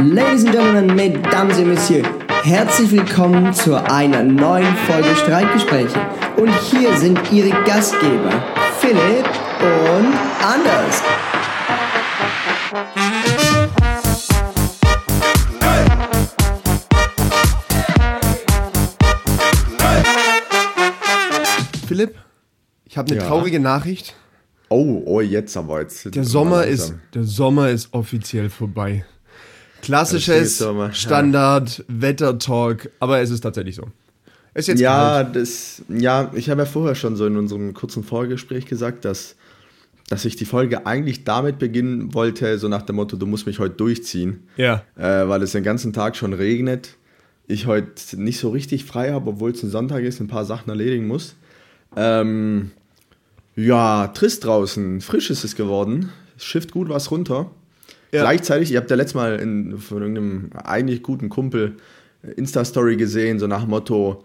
Ladies and Gentlemen, Mesdames et Messieurs, herzlich willkommen zu einer neuen Folge Streitgespräche. Und hier sind Ihre Gastgeber, Philipp und Anders. Philipp, ich habe eine Ja. traurige Nachricht. Oh, oh, jetzt aber jetzt. Der Sommer ist, der Sommer ist offiziell vorbei. Klassisches Das ist Sommer, ja. Standard Wettertalk, aber es ist tatsächlich so. Ist jetzt Ja, kalt. das, ja, ich habe ja vorher schon so in unserem kurzen Vorgespräch gesagt, dass, dass ich die Folge eigentlich damit beginnen wollte, so nach dem Motto, du musst mich heute durchziehen, Ja. äh, weil es den ganzen Tag schon regnet. Ich heute nicht so richtig frei habe, obwohl es ein Sonntag ist, ein paar Sachen erledigen muss. Ähm, ja, trist draußen, frisch ist es geworden. Es schifft gut was runter. Ja. Gleichzeitig, ihr habt ja letztes Mal in, von irgendeinem eigentlich guten Kumpel Insta-Story gesehen, so nach dem Motto,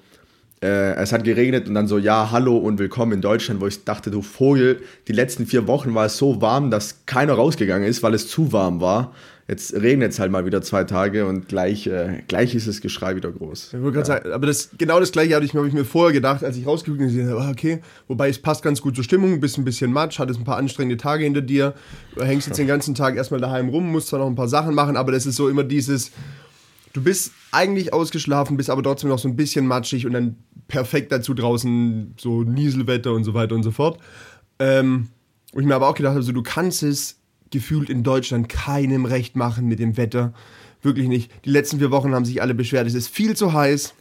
äh, es hat geregnet und dann so, ja, hallo und willkommen in Deutschland, wo ich dachte, du Vogel, die letzten vier Wochen war es so warm, dass keiner rausgegangen ist, weil es zu warm war. Jetzt regnet es halt mal wieder zwei Tage und gleich, äh, gleich ist das Geschrei wieder groß. Ich wollte gerade sagen, aber das, genau das gleiche hatte ich, hab ich mir vorher gedacht, als ich rausgeguckt habe, gesehen habe, ah, okay, wobei es passt ganz gut zur Stimmung, bist ein bisschen matsch, hattest ein paar anstrengende Tage hinter dir, hängst jetzt den ganzen Tag erstmal daheim rum, musst zwar noch ein paar Sachen machen, aber das ist so immer dieses, du bist eigentlich ausgeschlafen, bist aber trotzdem noch so ein bisschen matschig und dann perfekt dazu draußen so Nieselwetter und so weiter und so fort. Ähm, wo ich mir aber auch gedacht habe, so, du kannst es gefühlt in Deutschland keinem recht machen mit dem Wetter. Wirklich nicht. Die letzten vier Wochen haben sich alle beschwert, es ist viel zu heiß.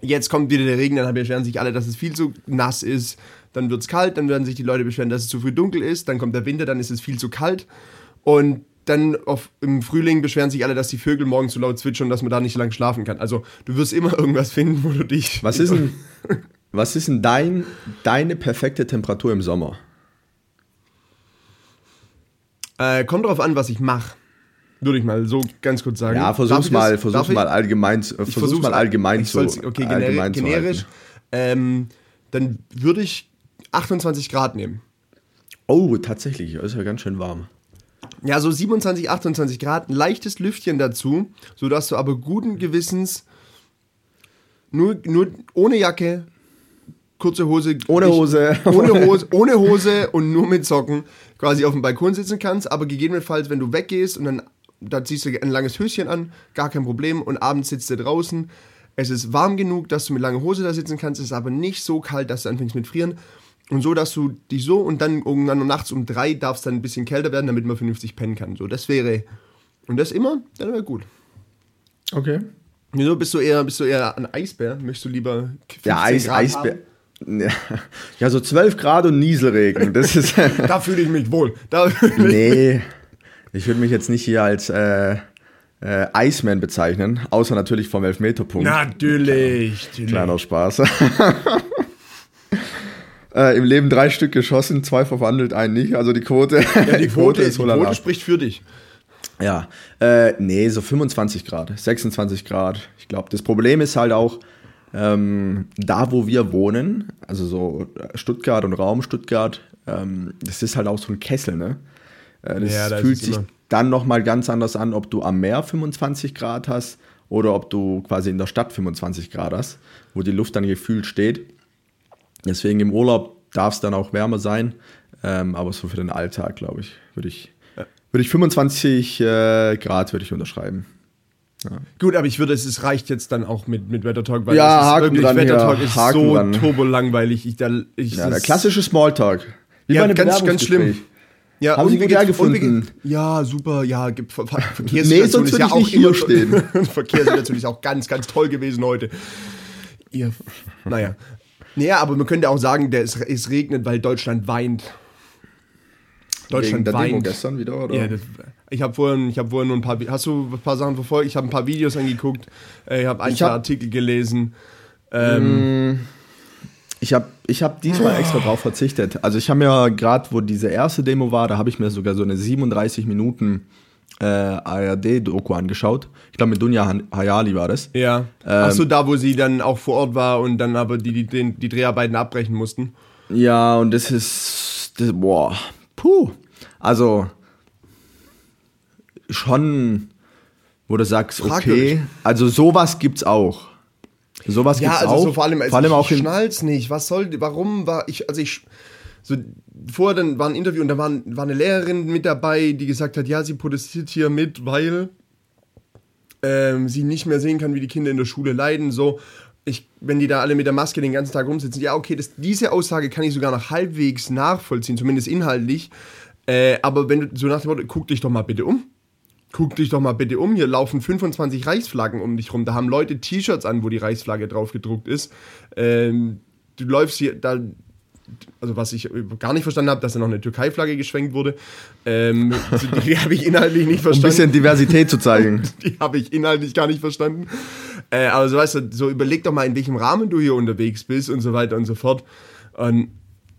Jetzt kommt wieder der Regen, dann beschweren sich alle, dass es viel zu nass ist. Dann wird es kalt, dann werden sich die Leute beschweren, dass es zu früh dunkel ist. Dann kommt der Winter, dann ist es viel zu kalt. Und dann auf, im Frühling beschweren sich alle, dass die Vögel morgens zu laut zwitschern, dass man da nicht lang schlafen kann. Also du wirst immer irgendwas finden, wo du dich. Was ist denn, was ist denn dein, deine perfekte Temperatur im Sommer? Äh, kommt drauf an, was ich mache. Würde ich mal so ganz kurz sagen. Ja, versuch's ich mal, versuch's ich? mal allgemein, zu- Ich versuch's versuch's mal allgemein ich zu, okay, allgemein zu generisch. halten. Ähm, dann würde ich 28 Grad nehmen. Oh, tatsächlich, ist ja ganz schön warm. Ja, so 27, 28 Grad, ein leichtes Lüftchen dazu, sodass du aber guten Gewissens nur, nur ohne Jacke, kurze Hose. Ohne Hose. Ohne Hose, ohne Hose und nur mit Socken quasi auf dem Balkon sitzen kannst, aber gegebenenfalls, wenn du weggehst und dann da ziehst du ein langes Höschen an, gar kein Problem und abends sitzt du draußen. Es ist warm genug, dass du mit langer Hose da sitzen kannst, es ist aber nicht so kalt, dass du anfängst mit frieren. Und so, dass du dich so und dann irgendwann nachts um drei darf es dann ein bisschen kälter werden, damit man vernünftig pennen kann. So, das wäre. Und das immer, dann wäre gut. Okay. Wieso bist du eher, bist du eher ein Eisbär? Möchtest du lieber 15 Ja, Eis, Grad Eisbär. Ja, so 12 Grad und Nieselregen. Das ist. Da fühle ich mich wohl. Da nee. Ich würde mich jetzt nicht hier als äh, äh, Iceman bezeichnen, außer natürlich vom Elfmeterpunkt. Natürlich. natürlich. Kleiner Spaß. äh, Im Leben drei Stück geschossen, zwei verwandelt, einen nicht. Also die Quote, Ja, die Quote, die Holala. Quote spricht für dich. Ja, äh, nee, so 25 Grad, 26 Grad. Ich glaube, das Problem ist halt auch, ähm, da wo wir wohnen, also so Stuttgart und Raum Stuttgart, ähm, das ist halt auch so ein Kessel, ne? Äh, das Ja, da fühlt sich immer. dann nochmal ganz anders an, ob du am Meer 25 Grad hast oder ob du quasi in der Stadt 25 Grad hast, wo die Luft dann gefühlt steht. Deswegen im Urlaub darf es dann auch wärmer sein, ähm, aber so für den Alltag, glaube ich, würde ich, würde ich 25 äh, Grad würde ich unterschreiben. Gut, aber ich würde, es reicht jetzt dann auch mit, mit Wetter Talk, weil Ja, es ist Haken wirklich, Wetter Talk ist Haken so dran. turbolangweilig. Ich, da, ich, Ja, der klassische Smalltalk. Wie Ja, ganz, ganz schlimm. Ja, Haben Sie gut geht's- Ja, super, ja, gibt Ver Ver Nee, Verkehrssituation sonst ist ja ich auch hier immer stehen. Verkehrssituation ist auch ganz, ganz toll gewesen heute. Ihr, naja. Naja, aber man könnte auch sagen, der es, es regnet, weil Deutschland weint. Wegen Deutschland der Demo gestern wieder, oder? Ja, das, ich habe vorhin, ich habe vorhin nur ein paar, hast du ein paar Sachen verfolgt? Ich habe ein paar Videos angeguckt, äh, ich habe ein, zwei hab- Artikel gelesen. Ähm, Ich habe ich hab diesmal extra drauf verzichtet. Also ich habe mir gerade, wo diese erste Demo war, da habe ich mir sogar so eine 37 Minuten äh, ARD-Doku angeschaut. Ich glaube mit Dunja Hayali war das. ja. Ähm, Ach so, da, wo sie dann auch vor Ort war und dann aber die, die, die Dreharbeiten abbrechen mussten. Ja, und das ist, das, boah, puh. Also, schon, wo du sagst, okay, Fragwürdig. also sowas gibt's auch. Sowas Ja, gibt's also auch. so vor allem, also vor allem ich auch schnall's nicht. Was soll, warum war ich, also ich, so vorher dann war ein Interview und da war, war eine Lehrerin mit dabei, die gesagt hat, ja, sie protestiert hier mit, weil ähm, sie nicht mehr sehen kann, wie die Kinder in der Schule leiden. So, ich, wenn die da alle mit der Maske den ganzen Tag rumsitzen, ja, okay, das, diese Aussage kann ich sogar noch halbwegs nachvollziehen, zumindest inhaltlich. Äh, aber wenn du so nach dem Motto, guck dich doch mal bitte um. Guck dich doch mal bitte um. Hier laufen 25 Reichsflaggen um dich rum. Da haben Leute T-Shirts an, wo die Reichsflagge drauf gedruckt ist. Ähm, du läufst hier da. Also was ich gar nicht verstanden habe, dass da noch eine Türkei-Flagge geschwenkt wurde. Ähm, die habe ich inhaltlich nicht um ein verstanden. bisschen Diversität zu zeigen. Die habe ich inhaltlich gar nicht verstanden. Äh, aber so weißt du, so überleg doch mal, in welchem Rahmen du hier unterwegs bist und so weiter und so fort. Und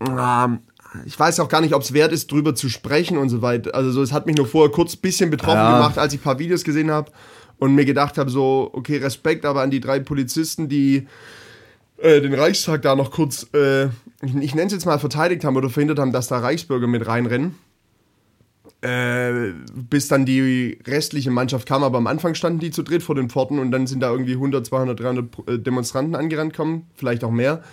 ähm, ich weiß auch gar nicht, ob es wert ist, drüber zu sprechen und so weiter. Also so, es hat mich nur vorher kurz ein bisschen betroffen Ja. gemacht, als ich ein paar Videos gesehen habe und mir gedacht habe, so, okay, Respekt aber an die drei Polizisten, die äh, den Reichstag da noch kurz, äh, ich, ich nenne es jetzt mal verteidigt haben oder verhindert haben, dass da Reichsbürger mit reinrennen. Äh, bis dann die restliche Mannschaft kam, aber am Anfang standen die zu dritt vor den Pforten und dann sind da irgendwie 100, 200, 300 äh, Demonstranten angerannt kommen, vielleicht auch mehr.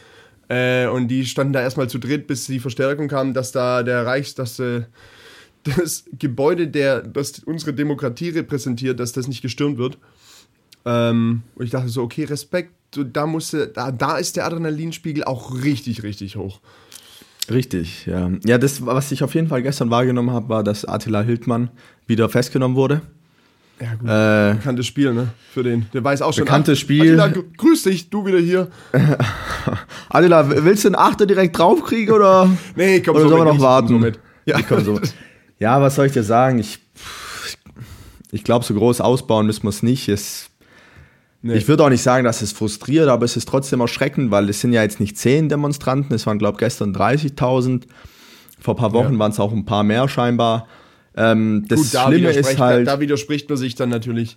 Äh, und die standen da erstmal zu dritt, bis die Verstärkung kam, dass da der Reichs, dass äh, das Gebäude, der, das unsere Demokratie repräsentiert, dass das nicht gestürmt wird. Ähm, und ich dachte so, okay, Respekt, da musste, da, da ist der Adrenalinspiegel auch richtig, richtig hoch. Richtig, ja. Ja, das, was ich auf jeden Fall gestern wahrgenommen habe, war, dass Attila Hildmann wieder festgenommen wurde. Ja, gut. Äh, Bekanntes Spiel, ne? Für den. Der weiß auch schon. Bekanntes ach, Spiel. Attila, gr- grüß dich, du wieder hier. Attila, willst du einen Achter direkt draufkriegen oder? Nee, komm, oder so sollen wir noch warten? komm so. Ja. Komm so. ja, was soll ich dir sagen? Ich, ich glaube, so groß ausbauen müssen wir es nicht. Es, Nee. Ich würde auch nicht sagen, dass es frustriert, aber es ist trotzdem erschreckend, weil es sind ja jetzt nicht zehn Demonstranten, es waren, glaube ich, gestern 30.000. Vor ein paar Wochen Ja. waren es auch ein paar mehr scheinbar. Ähm, das Gut, da Schlimme ist widerspricht- halt. Da, da widerspricht man sich dann natürlich.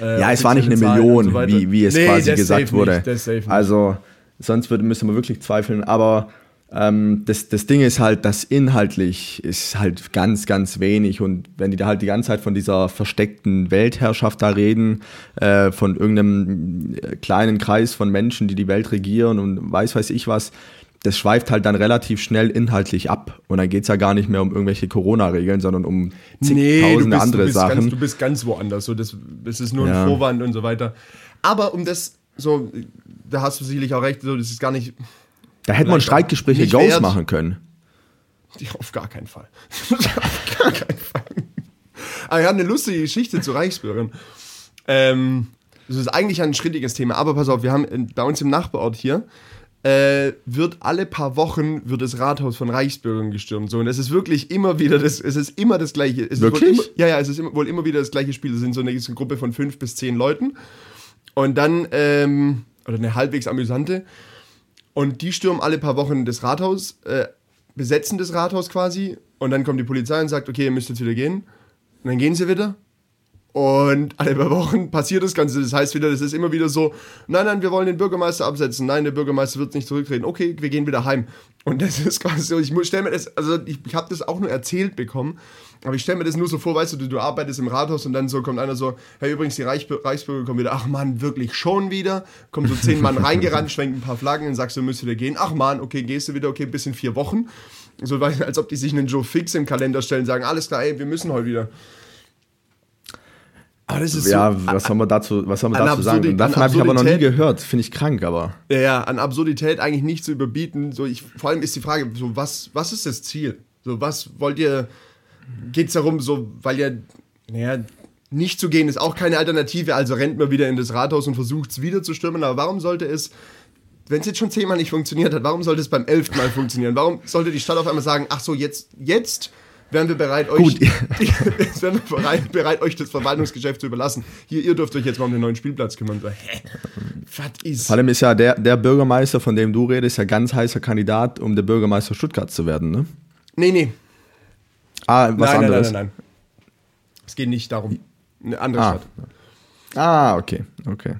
äh, Ja, es war nicht eine Zahlen Million, so wie, wie es Nee, quasi gesagt wurde. Nicht, also, sonst würde, müsste man wirklich zweifeln. Aber das, das Ding ist halt, dass inhaltlich ist halt ganz, ganz wenig. Und wenn die da halt die ganze Zeit von dieser versteckten Weltherrschaft da reden, äh, von irgendeinem äh, kleinen Kreis von Menschen, die die Welt regieren und weiß, weiß ich was, das schweift halt dann relativ schnell inhaltlich ab. Und dann geht's ja gar nicht mehr um irgendwelche Corona-Regeln, sondern um zigtausende andere du bist Sachen. Ganz, du bist ganz woanders. So, das, das ist nur Ja. ein Vorwand und so weiter. Aber um das, so, da hast du sicherlich auch recht, so, das ist gar nicht, Da hätte man Streitgespräche Ghost wert. machen können. auf gar keinen Fall. auf gar keinen Fall. Aber ich habe eine lustige Geschichte zu Reichsbürgern. Ähm, das ist eigentlich ein schrittiges Thema, aber pass auf, wir haben in, bei uns im Nachbarort hier, äh, wird alle paar Wochen wird das Rathaus von Reichsbürgern gestürmt. So, und es ist wirklich immer wieder das, es ist immer das gleiche. Es Wirklich? Immer, ja, ja, es ist immer, wohl immer wieder das gleiche Spiel. Es sind so eine, eine Gruppe von fünf bis zehn Leuten. Und dann, ähm, oder eine halbwegs amüsante. Und die stürmen alle paar Wochen das Rathaus, äh, besetzen das Rathaus quasi. Und dann kommt die Polizei und sagt, okay, ihr müsst jetzt wieder gehen. Und dann gehen sie wieder. Und alle paar Wochen passiert das Ganze. Das heißt wieder, das ist immer wieder so, nein, nein, wir wollen den Bürgermeister absetzen. Nein, der Bürgermeister wird nicht zurücktreten. Okay, wir gehen wieder heim. Und das ist quasi so, ich stelle mir das, also ich, ich habe das auch nur erzählt bekommen, aber ich stelle mir das nur so vor, weißt du, du, du arbeitest im Rathaus und dann so kommt einer so, hey, übrigens, die Reichsbür Reichsbürger kommen wieder. Ach Mann, wirklich schon wieder? Kommen so zehn Mann reingerannt, schwenken ein paar Flaggen und sagst du, müsst wieder gehen. Ach Mann, okay, gehst du wieder, okay, bis in vier Wochen. So, als ob die sich einen Joe Fix im Kalender stellen, sagen, alles klar, ey, wir müssen heute wieder. Aber das ist Ja, so, was soll man dazu, was soll man an dazu sagen? Absurdi- Und davon habe ich aber noch nie gehört. Finde ich krank, aber. Ja, ja, an Absurdität eigentlich nicht zu überbieten. So, ich, vor allem ist die Frage, so, was, was ist das Ziel? So, was wollt ihr, geht es darum, so, weil ihr, naja, nicht zu gehen ist auch keine Alternative, also rennt man wieder in das Rathaus und versucht es wieder zu stürmen, aber warum sollte es, wenn es jetzt schon zehnmal nicht funktioniert hat, warum sollte es beim elften Mal funktionieren? Warum sollte die Stadt auf einmal sagen, ach so, jetzt, jetzt wären wir bereit, euch, Gut. jetzt wären wir bereit, bereit, euch das Verwaltungsgeschäft zu überlassen. Hier, ihr dürft euch jetzt mal um den neuen Spielplatz kümmern. So, hä? Was ist? Vor allem ist ja der, der Bürgermeister, von dem du redest, ja ganz heißer Kandidat, um der Bürgermeister Stuttgart zu werden, ne? Nee, nee. Ah, was nein, anderes. Nein, nein, nein, nein. Es geht nicht darum. Eine andere Ah. Stadt. Ah, okay, okay.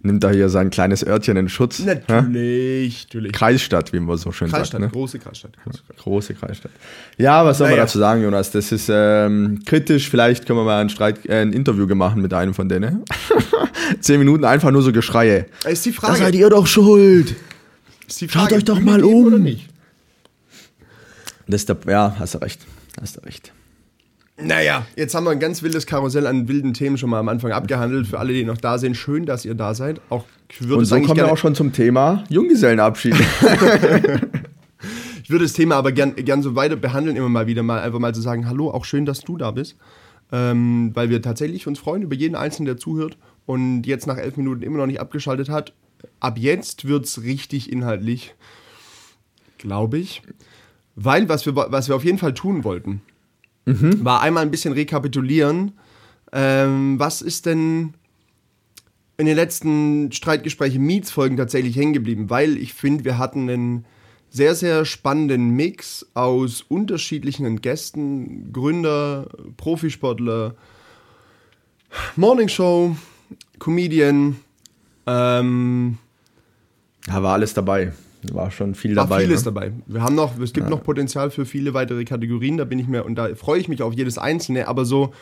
nimmt da hier sein kleines Örtchen in Schutz. Natürlich, natürlich. Kreisstadt, wie man so schön Kreisstadt, sagt. Ne? große Kreisstadt. Große Kreisstadt. Große Kreisstadt. Ja, was soll man Naja. dazu sagen, Jonas? Das ist ähm, kritisch. Vielleicht können wir mal ein, Streit, äh, ein Interview machen mit einem von denen. Zehn Minuten einfach nur so Geschreie. Ist die Da Frage, seid ihr doch schuld. ist die Schaut euch doch mal um. Das ist der, ja, hast du recht. Hast du recht. Naja, jetzt haben wir ein ganz wildes Karussell an wilden Themen schon mal am Anfang abgehandelt. Für alle, die noch da sind, schön, dass ihr da seid. Auch würde Und es so kommen wir auch schon zum Thema Junggesellenabschied. ich würde das Thema aber gern, gern so weiter behandeln, immer mal wieder mal einfach mal zu sagen, hallo, auch schön, dass du da bist. Ähm, weil wir tatsächlich uns freuen über jeden Einzelnen, der zuhört und jetzt nach elf Minuten immer noch nicht abgeschaltet hat. Ab jetzt wird es richtig inhaltlich, glaube ich. Weil was wir, was wir auf jeden Fall tun wollten, war einmal ein bisschen rekapitulieren. Ähm, was ist denn in den letzten Streitgespräche Meets-Folgen tatsächlich hängen geblieben? Weil ich finde, wir hatten einen sehr, sehr spannenden Mix aus unterschiedlichen Gästen, Gründer, Profisportler, Morningshow, Comedian, ähm, da war alles dabei. War schon viel war dabei. vieles ne? dabei. Wir haben noch, es gibt noch Potenzial für viele weitere Kategorien, da bin ich mir, und da freue ich mich auf jedes einzelne, aber so,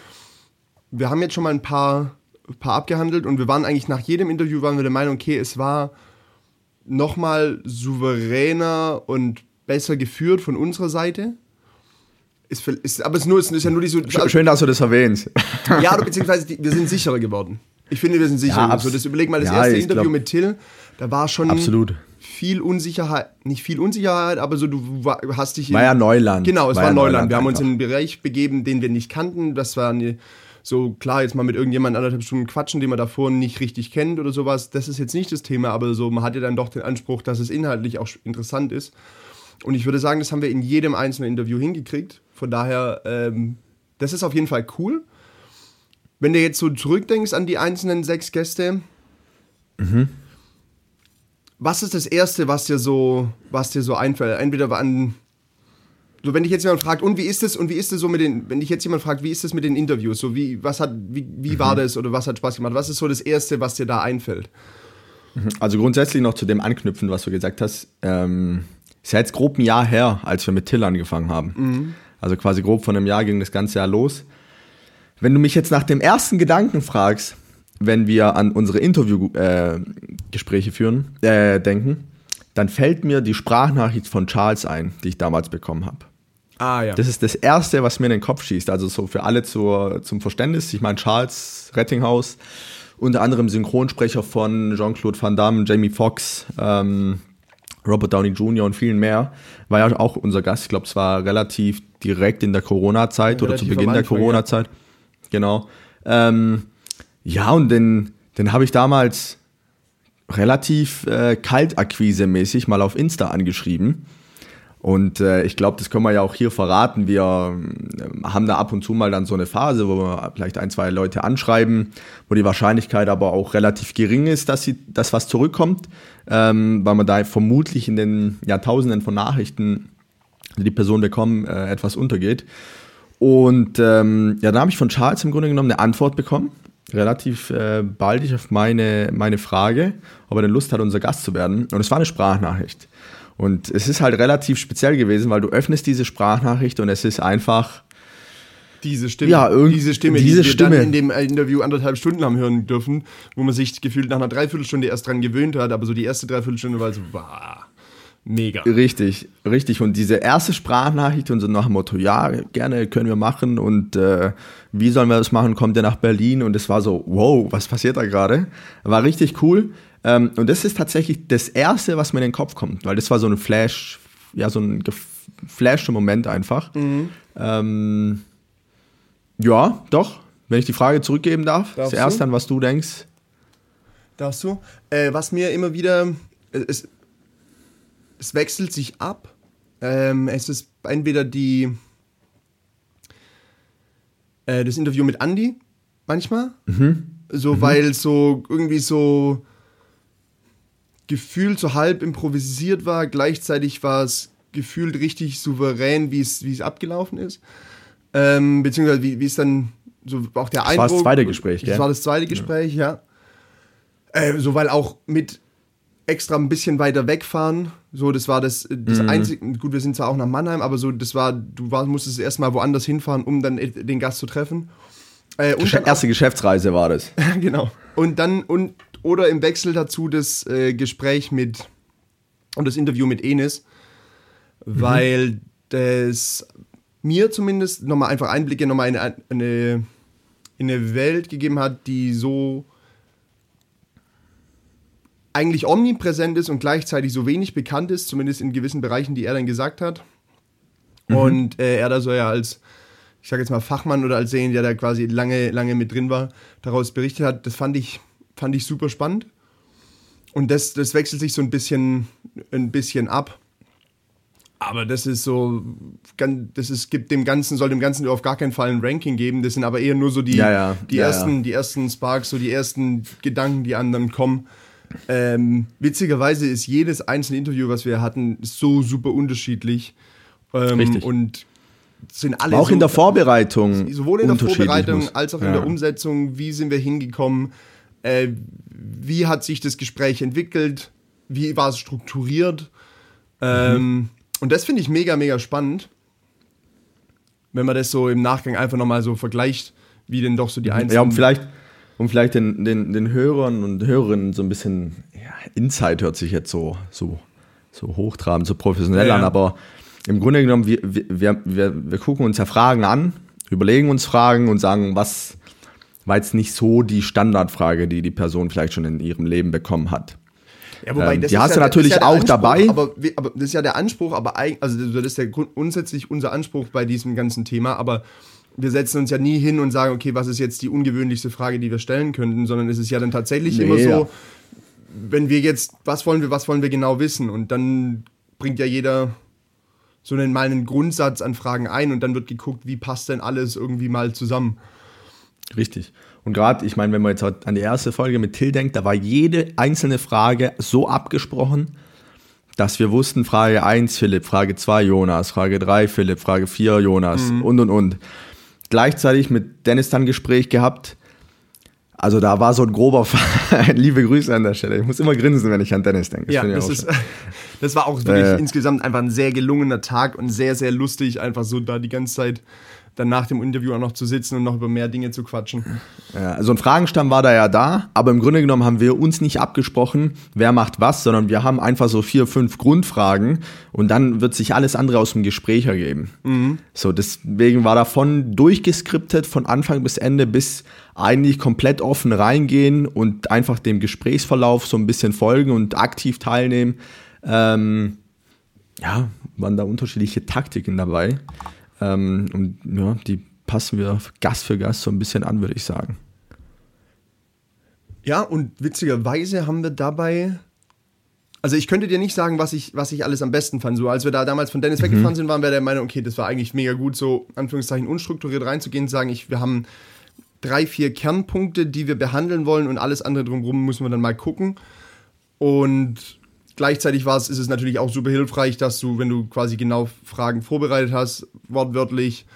wir haben jetzt schon mal ein paar, paar abgehandelt und wir waren eigentlich nach jedem Interview waren wir der Meinung, okay, es war nochmal souveräner und besser geführt von unserer Seite. Ist, ist, aber es ist, nur, es ist ja nur diese. Sch- Schön, dass du das erwähnst. Ja, beziehungsweise die, wir sind sicherer geworden. Ich finde, wir sind sicherer. Ja, geworden. abs- so, das überleg mal, das Ja, erste Interview glaub- mit Till, da war schon Absolut. Viel Unsicherheit, nicht viel Unsicherheit, aber so du wa- hast dich in, War ja Neuland. Genau, es War war, ja Neuland. Neuland Wir haben uns in einen Bereich begeben, den wir nicht kannten. Das war eine, so klar, jetzt mal mit irgendjemandem anderthalb Stunden quatschen, den man davor nicht richtig kennt oder sowas. Das ist jetzt nicht das Thema, aber so man hat ja dann doch den Anspruch, dass es inhaltlich auch interessant ist. Und ich würde sagen, das haben wir in jedem einzelnen Interview hingekriegt. Von daher, ähm, das ist auf jeden Fall cool. Wenn du jetzt so zurückdenkst an die einzelnen sechs Gäste, was ist das Erste, was dir so, was dir so einfällt? Entweder an, so wenn dich jetzt jemand fragt, und wie ist es, und wie ist es so mit den, wenn dich jetzt jemand fragt, wie ist es mit den Interviews, so wie, was hat, wie, wie war das oder was hat Spaß gemacht? Was ist so das Erste, was dir da einfällt? Also grundsätzlich noch zu dem anknüpfen, was du gesagt hast. Ähm, ist ja jetzt grob ein Jahr her, als wir mit Till angefangen haben. Also quasi grob von einem Jahr ging das ganze Jahr los. Wenn du mich jetzt nach dem ersten Gedanken fragst, wenn wir an unsere Interviewgespräche äh, führen, äh, denken, dann fällt mir die Sprachnachricht von Charles ein, die ich damals bekommen habe. Ah ja. Das ist das Erste, was mir in den Kopf schießt. Also so für alle zur, zum Verständnis. Ich meine, Charles Rettinghaus, unter anderem Synchronsprecher von Jean-Claude Van Damme, Jamie Foxx, ähm, Robert Downey Jr. und vielen mehr, war ja auch unser Gast. Ich glaube, es war relativ direkt in der Corona-Zeit Ja, oder zu Beginn der Anfang, ja. Corona-Zeit. Genau. Ähm, ja, und den, den habe ich damals relativ äh, kaltakquise-mäßig mal auf Insta angeschrieben. Und äh, ich glaube, das können wir ja auch hier verraten. Wir ähm, haben da ab und zu mal dann so eine Phase, wo wir vielleicht ein, zwei Leute anschreiben, wo die Wahrscheinlichkeit aber auch relativ gering ist, dass, sie, dass was zurückkommt, ähm, weil man da vermutlich in den Jahrtausenden von Nachrichten, die die Person bekommen, äh, etwas untergeht. Und ähm, ja, dann habe ich von Charles im Grunde genommen eine Antwort bekommen, relativ äh, baldig auf meine, meine Frage, ob er denn Lust hat, unser Gast zu werden. Und es war eine Sprachnachricht. Und es ist halt relativ speziell gewesen, weil du öffnest diese Sprachnachricht und es ist einfach, Diese Stimme, Ja, diese Stimme, diese die wir Stimme. dann in dem Interview anderthalb Stunden haben hören dürfen, wo man sich gefühlt nach einer Dreiviertelstunde erst dran gewöhnt hat, aber so die erste Dreiviertelstunde war so, wow, mega. Richtig, richtig. Und diese erste Sprachnachricht und so nach dem Motto, ja, gerne können wir machen und äh, wie sollen wir das machen, kommt ihr nach Berlin und es war so, wow, was passiert da gerade? War richtig cool. Ähm, und das ist tatsächlich das Erste, was mir in den Kopf kommt, weil das war so ein Flash, ja, so ein geflashter Moment einfach. Ähm, ja, doch. Wenn ich die Frage zurückgeben darf, Darfst zuerst du? an, was du denkst. Darfst du? Äh, was mir immer wieder. äh, Es, es wechselt sich ab. Ähm, es ist entweder die. Äh, das Interview mit Andy manchmal. So, weil so irgendwie so gefühlt so halb improvisiert war. Gleichzeitig war es gefühlt richtig souverän, wie es wie es abgelaufen ist. Ähm, beziehungsweise wie, wie es dann so auch der Das war das zweite Gespräch, Das gell? war das zweite Gespräch, ja. Äh, so, weil auch mit extra ein bisschen weiter wegfahren. So, das war das, das Mhm. einzige. Gut, wir sind zwar auch nach Mannheim, aber so, das war, du war, musstest erstmal woanders hinfahren, um dann den Gast zu treffen. Äh, und auch- Erste Geschäftsreise war das. genau. Und dann, und, oder im Wechsel dazu das äh, Gespräch mit, und das Interview mit Enes, weil das mir zumindest nochmal einfach Einblicke nochmal in eine, in eine Welt gegeben hat, die so eigentlich omnipräsent ist und gleichzeitig so wenig bekannt ist, zumindest in gewissen Bereichen, die er dann gesagt hat. Und äh, er da so ja als, ich sage jetzt mal Fachmann oder als derjenige, der da quasi lange, lange mit drin war, daraus berichtet hat, das fand ich, fand ich super spannend. Und das, das wechselt sich so ein bisschen, ein bisschen ab. Aber das ist so, das ist, gibt dem Ganzen, soll dem Ganzen auf gar keinen Fall ein Ranking geben. Das sind aber eher nur so die, Ja, ja. die, Ja, ersten, die ersten Sparks, so die ersten Gedanken, die anderen kommen. Ähm, witzigerweise ist jedes einzelne Interview, was wir hatten, so super unterschiedlich. Ähm, Richtig. Und sind alle auch so, in der Vorbereitung. sowohl in der Vorbereitung als auch in Ja. der Umsetzung, wie sind wir hingekommen, äh, wie hat sich das Gespräch entwickelt, wie war es strukturiert. Ähm, und das finde ich mega, mega spannend, wenn man das so im Nachgang einfach nochmal so vergleicht, wie denn doch so die einzelnen... Ja, um vielleicht, um vielleicht den, den, den Hörern und Hörerinnen so ein bisschen, ja, Insight hört sich jetzt so, so, so hochtrabend, so professionell Ja, an, ja. aber im Grunde genommen, wir, wir, wir, wir gucken uns ja Fragen an, überlegen uns Fragen und sagen, was war jetzt nicht so die Standardfrage, die die Person vielleicht schon in ihrem Leben bekommen hat. Ja, wobei, Ähm, das die ist hast ja du natürlich ja auch Anspruch, dabei. Aber, aber das ist ja der Anspruch, aber eig- also das ist Grund, grundsätzlich unser Anspruch bei diesem ganzen Thema, aber wir setzen uns ja nie hin und sagen, okay, was ist jetzt die ungewöhnlichste Frage, die wir stellen könnten, sondern es ist ja dann tatsächlich Nee, immer so, ja. wenn wir jetzt, was wollen wir, was wollen wir genau wissen? Und dann bringt ja jeder so einen, mal einen Grundsatz an Fragen ein und dann wird geguckt, wie passt denn alles irgendwie mal zusammen. Richtig. Und gerade, ich meine, wenn man jetzt halt an die erste Folge mit Till denkt, da war jede einzelne Frage so abgesprochen, dass wir wussten, Frage 1 Philipp, Frage 2 Jonas, Frage 3 Philipp, Frage 4 Jonas und und und. Gleichzeitig mit Dennis dann Gespräch gehabt. Also da war so ein grober Fall. Liebe Grüße an der Stelle. Ich muss immer grinsen, wenn ich an Dennis denke. Ja, finde ich das, ist, das war auch wirklich Äh. insgesamt einfach ein sehr gelungener Tag und sehr, sehr lustig, einfach so da die ganze Zeit dann nach dem Interview auch noch zu sitzen und noch über mehr Dinge zu quatschen. Ja, also ein Fragenstamm war da ja da, aber im Grunde genommen haben wir uns nicht abgesprochen, wer macht was, sondern wir haben einfach so vier, fünf Grundfragen und dann wird sich alles andere aus dem Gespräch ergeben. So, deswegen war davon durchgeskriptet von Anfang bis Ende bis eigentlich komplett offen reingehen und einfach dem Gesprächsverlauf so ein bisschen folgen und aktiv teilnehmen. Ähm, ja, waren da unterschiedliche Taktiken dabei. Ähm, und ja, die passen wir Gast für Gast so ein bisschen an, würde ich sagen. Ja, und witzigerweise haben wir dabei. Also ich könnte dir nicht sagen, was ich, was ich alles am besten fand. So, als wir da damals von Dennis weggefahren sind, waren wir der Meinung, okay, das war eigentlich mega gut, so Anführungszeichen unstrukturiert reinzugehen und sagen, ich, wir haben drei, vier Kernpunkte, die wir behandeln wollen und alles andere drumherum müssen wir dann mal gucken. Und gleichzeitig war es, ist es natürlich auch super hilfreich, dass du, wenn du quasi genau Fragen vorbereitet hast, wortwörtlich,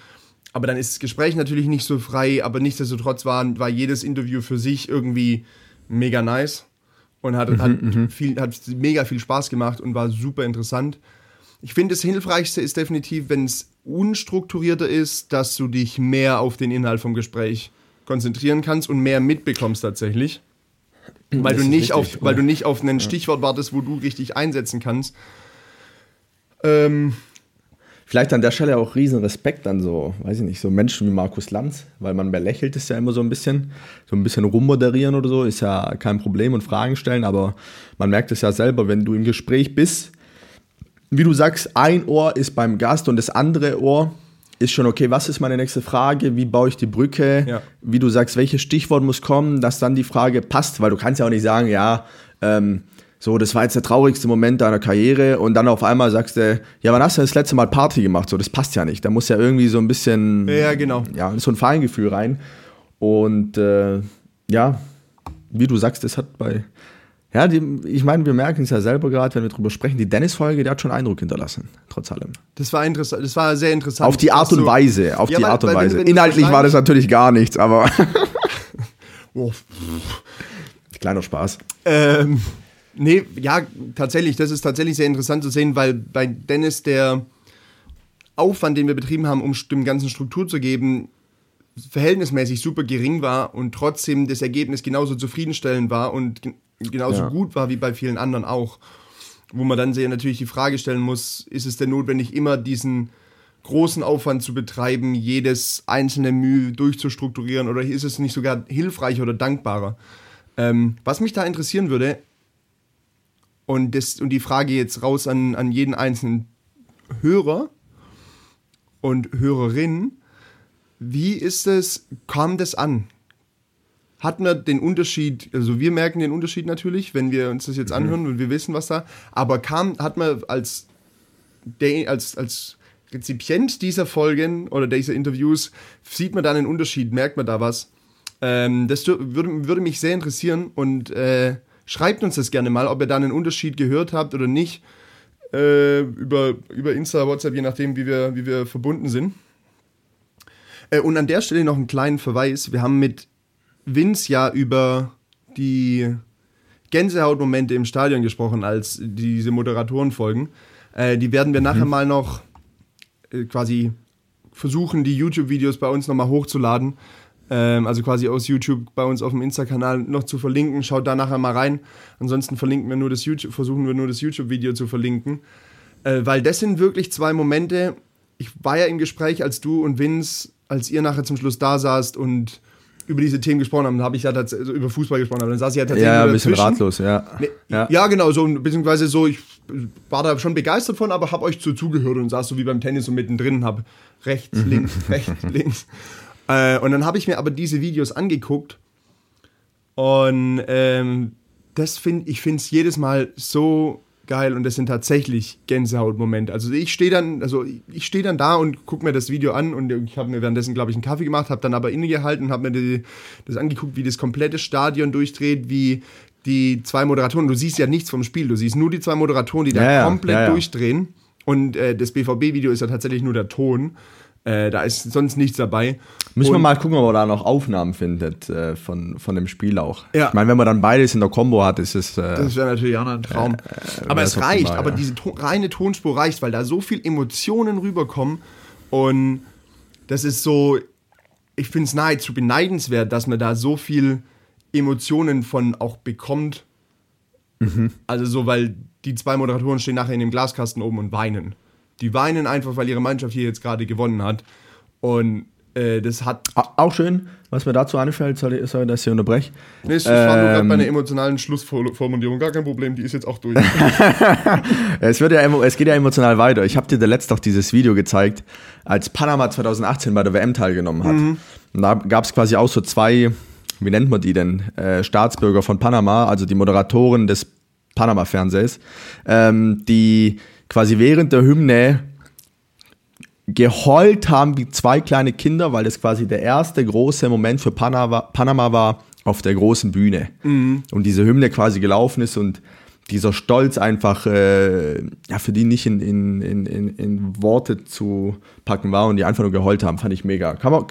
aber dann ist das Gespräch natürlich nicht so frei, aber nichtsdestotrotz war, war jedes Interview für sich irgendwie mega nice und hat, hat, viel, hat mega viel Spaß gemacht und war super interessant. Ich finde, das Hilfreichste ist definitiv, wenn es unstrukturierter ist, dass du dich mehr auf den Inhalt vom Gespräch konzentrieren kannst und mehr mitbekommst tatsächlich. Weil Das du, nicht auf, weil du nicht auf ein Stichwort wartest, wo du richtig einsetzen kannst. Ähm, Vielleicht an der Stelle auch riesen Respekt an so, weiß ich nicht, so Menschen wie Markus Lanz, weil man belächelt es ja immer so ein bisschen. So ein bisschen rummoderieren oder so ist ja kein Problem und Fragen stellen, aber man merkt es ja selber, wenn du im Gespräch bist, wie du sagst, ein Ohr ist beim Gast und das andere Ohr ist schon, okay, was ist meine nächste Frage, wie baue ich die Brücke, Ja. wie du sagst, welches Stichwort muss kommen, dass dann die Frage passt, weil du kannst ja auch nicht sagen, ja, ähm, so, das war jetzt der traurigste Moment deiner Karriere und dann auf einmal sagst du, ja, wann hast du das letzte Mal Party gemacht? So, das passt ja nicht. Da muss ja irgendwie so ein bisschen, Ja, genau. ja, so ein Feingefühl rein. Und äh, ja, wie du sagst, das hat bei, ja, die, ich meine, wir merken es ja selber gerade, wenn wir drüber sprechen, die Dennis-Folge, die hat schon Eindruck hinterlassen, trotz allem. das war interessant, das war sehr interessant. Auf die Art und Weise, auf Ja, die weil- Art und weil wenn Weise. wenn du Inhaltlich war das natürlich gar nichts, aber Oh, Kleiner Spaß. Ähm, nee, ja, tatsächlich, das ist tatsächlich sehr interessant zu sehen, weil bei Dennis der Aufwand, den wir betrieben haben, um dem ganzen Struktur zu geben, verhältnismäßig super gering war und trotzdem das Ergebnis genauso zufriedenstellend war und gen- genauso Ja. gut war wie bei vielen anderen auch. Wo man dann sehr natürlich die Frage stellen muss, ist es denn notwendig, immer diesen großen Aufwand zu betreiben, jedes einzelne Mühe durchzustrukturieren oder ist es nicht sogar hilfreicher oder dankbarer? Ähm, was mich da interessieren würde, und, das, und die Frage jetzt raus an, an jeden einzelnen Hörer und Hörerin, wie ist es, kam das an? Hat man den Unterschied, also wir merken den Unterschied natürlich, wenn wir uns das jetzt anhören und wir wissen, was da, aber kam, hat man als, als, als Rezipient dieser Folgen oder dieser Interviews, sieht man da einen Unterschied, merkt man da was? Ähm, das würde, würde mich sehr interessieren und äh, schreibt uns das gerne mal, ob ihr da einen Unterschied gehört habt oder nicht. Äh, über, über Insta, WhatsApp, je nachdem, wie wir, wie wir verbunden sind. Äh, und an der Stelle noch einen kleinen Verweis. Wir haben mit Vince ja über die Gänsehautmomente im Stadion gesprochen, als diese Moderatoren folgen. Äh, die werden wir nachher mal noch äh, quasi versuchen, die YouTube-Videos bei uns nochmal hochzuladen. Ähm, also quasi aus YouTube bei uns auf dem Insta-Kanal noch zu verlinken. Schaut da nachher mal rein. Ansonsten verlinken wir nur das YouTube, versuchen wir nur das YouTube-Video zu verlinken. Äh, weil das sind wirklich zwei Momente. Ich war ja im Gespräch, als du und Vince, als ihr nachher zum Schluss da saßt und über diese Themen gesprochen haben, habe ich ja tats- also über Fußball gesprochen, aber dann saß ich ja tatsächlich Ja, ein bisschen dazwischen. ratlos, ja. Nee, ja. genau, so beziehungsweise so, ich war da schon begeistert von, aber habe euch so zugehört und saß so wie beim Tennis so mittendrin, habe rechts, links, rechts, links. Äh, und dann habe ich mir aber diese Videos angeguckt und ähm, das finde ich finde es jedes Mal so geil und das sind tatsächlich Gänsehautmomente. Also ich stehe dann, also ich stehe dann da und gucke mir das Video an und ich habe mir währenddessen, glaube ich, einen Kaffee gemacht, habe dann aber innegehalten und habe mir die, das angeguckt, wie das komplette Stadion durchdreht, wie die zwei Moderatoren, du siehst ja nichts vom Spiel, du siehst nur die zwei Moderatoren, die da Ja, ja, komplett ja, ja. durchdrehen und äh, das BVB-Video ist ja tatsächlich nur der Ton. Äh, da ist sonst nichts dabei. Müssen wir Und- mal gucken, ob er da noch Aufnahmen findet äh, von, von dem Spiel auch. Ja. Ich meine, wenn man dann beides in der Combo hat, ist es. Äh, Das wäre natürlich auch noch ein Traum. aber wär's es optimal, reicht, ja. aber diese to reine Tonspur reicht, weil da so viel Emotionen rüberkommen. Und das ist so, ich finde es nahezu beneidenswert, dass man da so viel Emotionen von auch bekommt. Mhm. Also so, weil die zwei Moderatoren stehen nachher in dem Glaskasten oben und weinen. Die weinen einfach, weil ihre Mannschaft hier jetzt gerade gewonnen hat. Und äh, das hat. Au- auch schön, was mir dazu anfällt, soll ich, soll ich unterbrechen? Nee, es war nur gerade Ähm, bei einer emotionalen Schlussformulierung. Gar kein Problem, die ist jetzt auch durch. Es, wird ja, es geht ja emotional weiter. Ich habe dir der letzte auch dieses Video gezeigt, als Panama 2018 bei der WM teilgenommen hat. Und da gab es quasi auch so zwei, wie nennt man die denn, äh, Staatsbürger von Panama, also die Moderatoren des Panama-Fernsehs, ähm, die quasi während der Hymne geheult haben wie zwei kleine Kinder, weil das quasi der erste große Moment für Panama, Panama war auf der großen Bühne. Und diese Hymne quasi gelaufen ist und dieser Stolz einfach, äh, ja, für die nicht in, in, in, in, Worte zu packen war und die einfach nur geheult haben, fand ich mega. Kann man,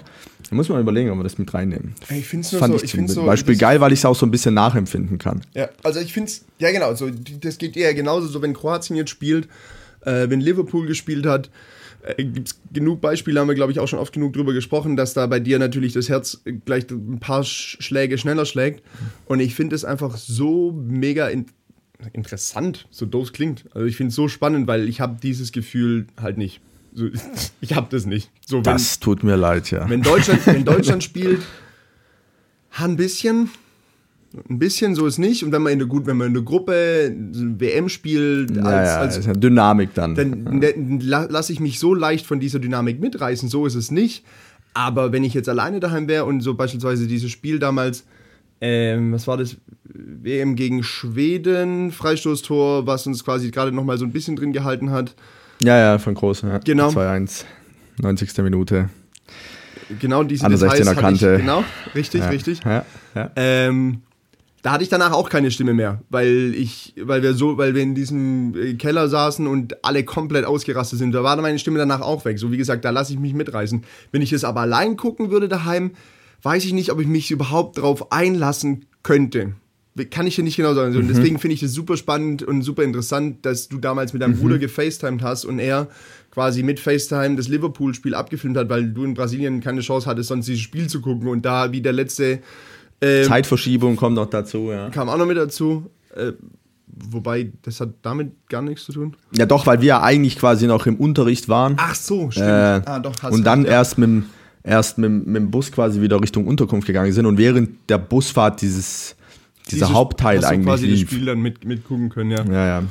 da muss man überlegen, ob wir das mit reinnehmen. Ich nur fand so- ich ich zum so- Beispiel geil, weil ich es auch so ein bisschen nachempfinden kann. Ja, also ich finde es, ja genau, so, das geht eher genauso, so wenn Kroatien jetzt spielt, äh, wenn Liverpool gespielt hat, äh, gibt es genug Beispiele, haben wir glaube ich auch schon oft genug drüber gesprochen, dass da bei dir natürlich das Herz gleich ein paar Sch Schläge schneller schlägt und ich finde es einfach so mega in interessant, so doof klingt. Also ich finde es so spannend, weil ich habe dieses Gefühl halt nicht. So, ich habe das nicht. So, wenn, Das tut mir leid, ja. wenn Deutschland, wenn Deutschland spielt, ein bisschen, ein bisschen, so ist nicht. Und wenn man in der gut, wenn man in der Gruppe eine WM spielt, ja, als, ja, als ist ja Dynamik dann. dann ne- la- lasse ich mich so leicht von dieser Dynamik mitreißen. So ist es nicht. Aber wenn ich jetzt alleine daheim wäre und so beispielsweise dieses Spiel damals, ähm, was war das? WM gegen Schweden, Freistoßtor, was uns quasi gerade noch mal so ein bisschen drin gehalten hat. ja, ja, von Groß. Ja. Genau. 2-1, 90. Minute. Genau diese An der Details 16er hatte Kante. Ich, genau, richtig, ja. richtig. Ja, ja. Ähm, da hatte ich danach auch keine Stimme mehr, weil ich, weil wir so, weil wir in diesem äh, Keller saßen und alle komplett ausgerastet sind. Da war meine Stimme danach auch weg. So wie gesagt, da lasse ich mich mitreißen. Wenn ich das aber allein gucken würde daheim, weiß ich nicht, ob ich mich überhaupt drauf einlassen könnte. kann ich dir nicht genau sagen. Mhm. Deswegen finde ich es super spannend und super interessant, dass du damals mit deinem Mhm. Bruder gefacetimed hast und er quasi mit FaceTime das Liverpool-Spiel abgefilmt hat, weil du in Brasilien keine Chance hattest, sonst dieses Spiel zu gucken und da wie der letzte ähm, Zeitverschiebung kommt noch dazu, ja. kam auch noch mit dazu. Äh, wobei, das hat damit gar nichts zu tun. Ja, doch, weil wir ja eigentlich quasi noch im Unterricht waren. Ach so, stimmt. Äh, ah, doch, hast und dann ja. erst mit, dem- erst mit, dem- mit dem Bus quasi wieder Richtung Unterkunft gegangen sind und während der Busfahrt dieses, dieser Dieses- Hauptteil eigentlich quasi das lief. Spiel dann mit, mitgucken können, ja. Ja, ja.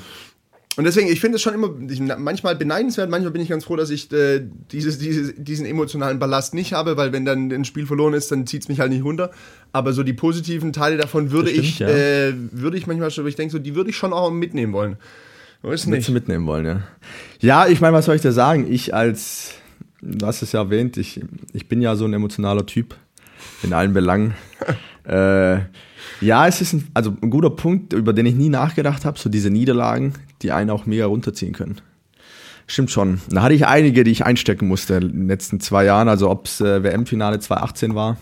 Und deswegen, ich finde es schon immer ich, manchmal beneidenswert, manchmal bin ich ganz froh, dass ich äh, dieses, dieses, diesen emotionalen Ballast nicht habe, weil wenn dann ein Spiel verloren ist, dann zieht es mich halt nicht runter. Aber so die positiven Teile davon würde Das stimmt, ich, ja. äh, würde ich manchmal schon, ich denke so, die würde ich schon auch mitnehmen wollen. Ist nicht. mitnehmen wollen, ja. Ja, ich meine, was soll ich dir sagen? Ich als, du hast es ja erwähnt, ich, ich bin ja so ein emotionaler Typ in allen Belangen. äh, ja, es ist ein, also ein guter Punkt, über den ich nie nachgedacht habe, so diese Niederlagen, die einen auch mega runterziehen können. Stimmt schon. Da hatte ich einige, die ich einstecken musste in den letzten zwei Jahren. Also ob es äh, WM-Finale 2018 war,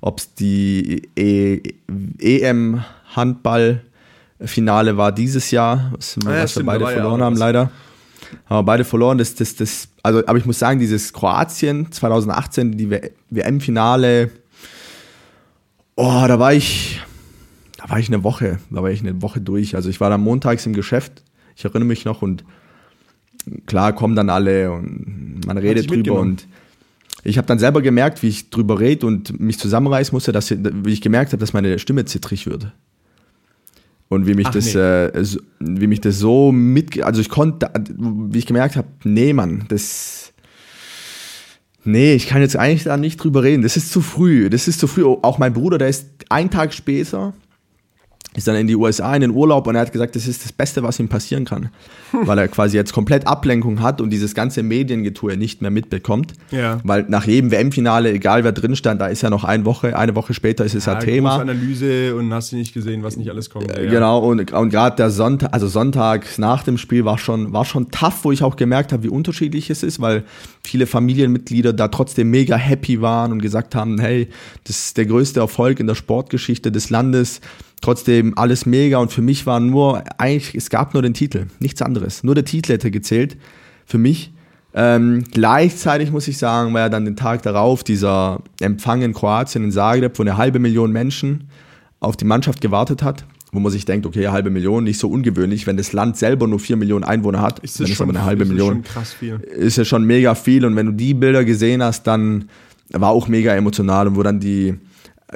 ob es die e EM-Handball-Finale war dieses Jahr, was, Ah ja, stimmt, wir beide da war ja verloren auch haben, was. Haben wir beide verloren. Das, das, das, also, aber ich muss sagen, dieses Kroatien 2018, die WM-Finale, oh, da war ich, da war ich eine Woche, da war ich eine Woche durch. Also ich war dann montags im Geschäft, ich erinnere mich noch und klar kommen dann alle und man redet drüber und ich habe dann selber gemerkt, wie ich drüber rede und mich zusammenreißen musste, dass wie ich gemerkt habe, dass meine Stimme zittrig wird. Und wie mich Ach, das, nee. äh, so, wie mich das so mit, also ich konnte, wie ich gemerkt habe, nee, Mann, das, nee, ich kann jetzt eigentlich da nicht drüber reden. Das ist zu früh. Das ist zu früh. Auch mein Bruder, der ist einen Tag später, ist dann in die USA in den Urlaub und er hat gesagt, das ist das Beste, was ihm passieren kann. Weil er quasi jetzt komplett Ablenkung hat und dieses ganze Mediengetue nicht mehr mitbekommt. Ja. Weil nach jedem WM-Finale, egal wer drin stand, da ist ja noch eine Woche, eine Woche später ist es ja, Thema. große Analyse und hast du nicht gesehen, was nicht alles kommt. ja. Genau, und, und gerade der Sonntag, also Sonntag nach dem Spiel war schon, war schon tough, wo ich auch gemerkt habe, wie unterschiedlich es ist, weil viele Familienmitglieder da trotzdem mega happy waren und gesagt haben, hey, das ist der größte Erfolg in der Sportgeschichte des Landes. Trotzdem alles mega und für mich war nur, eigentlich, es gab nur den Titel, nichts anderes. Nur der Titel hätte gezählt für mich. Ähm, gleichzeitig muss ich sagen, war ja dann den Tag darauf dieser Empfang in Kroatien, in Zagreb, wo eine halbe Million Menschen auf die Mannschaft gewartet hat, wo man sich denkt, okay, eine halbe Million, nicht so ungewöhnlich, wenn das Land selber nur vier Millionen Einwohner hat, Ist schon, aber eine halbe ist Million schon ist ja schon mega viel und wenn du die Bilder gesehen hast, dann war auch mega emotional und wo dann die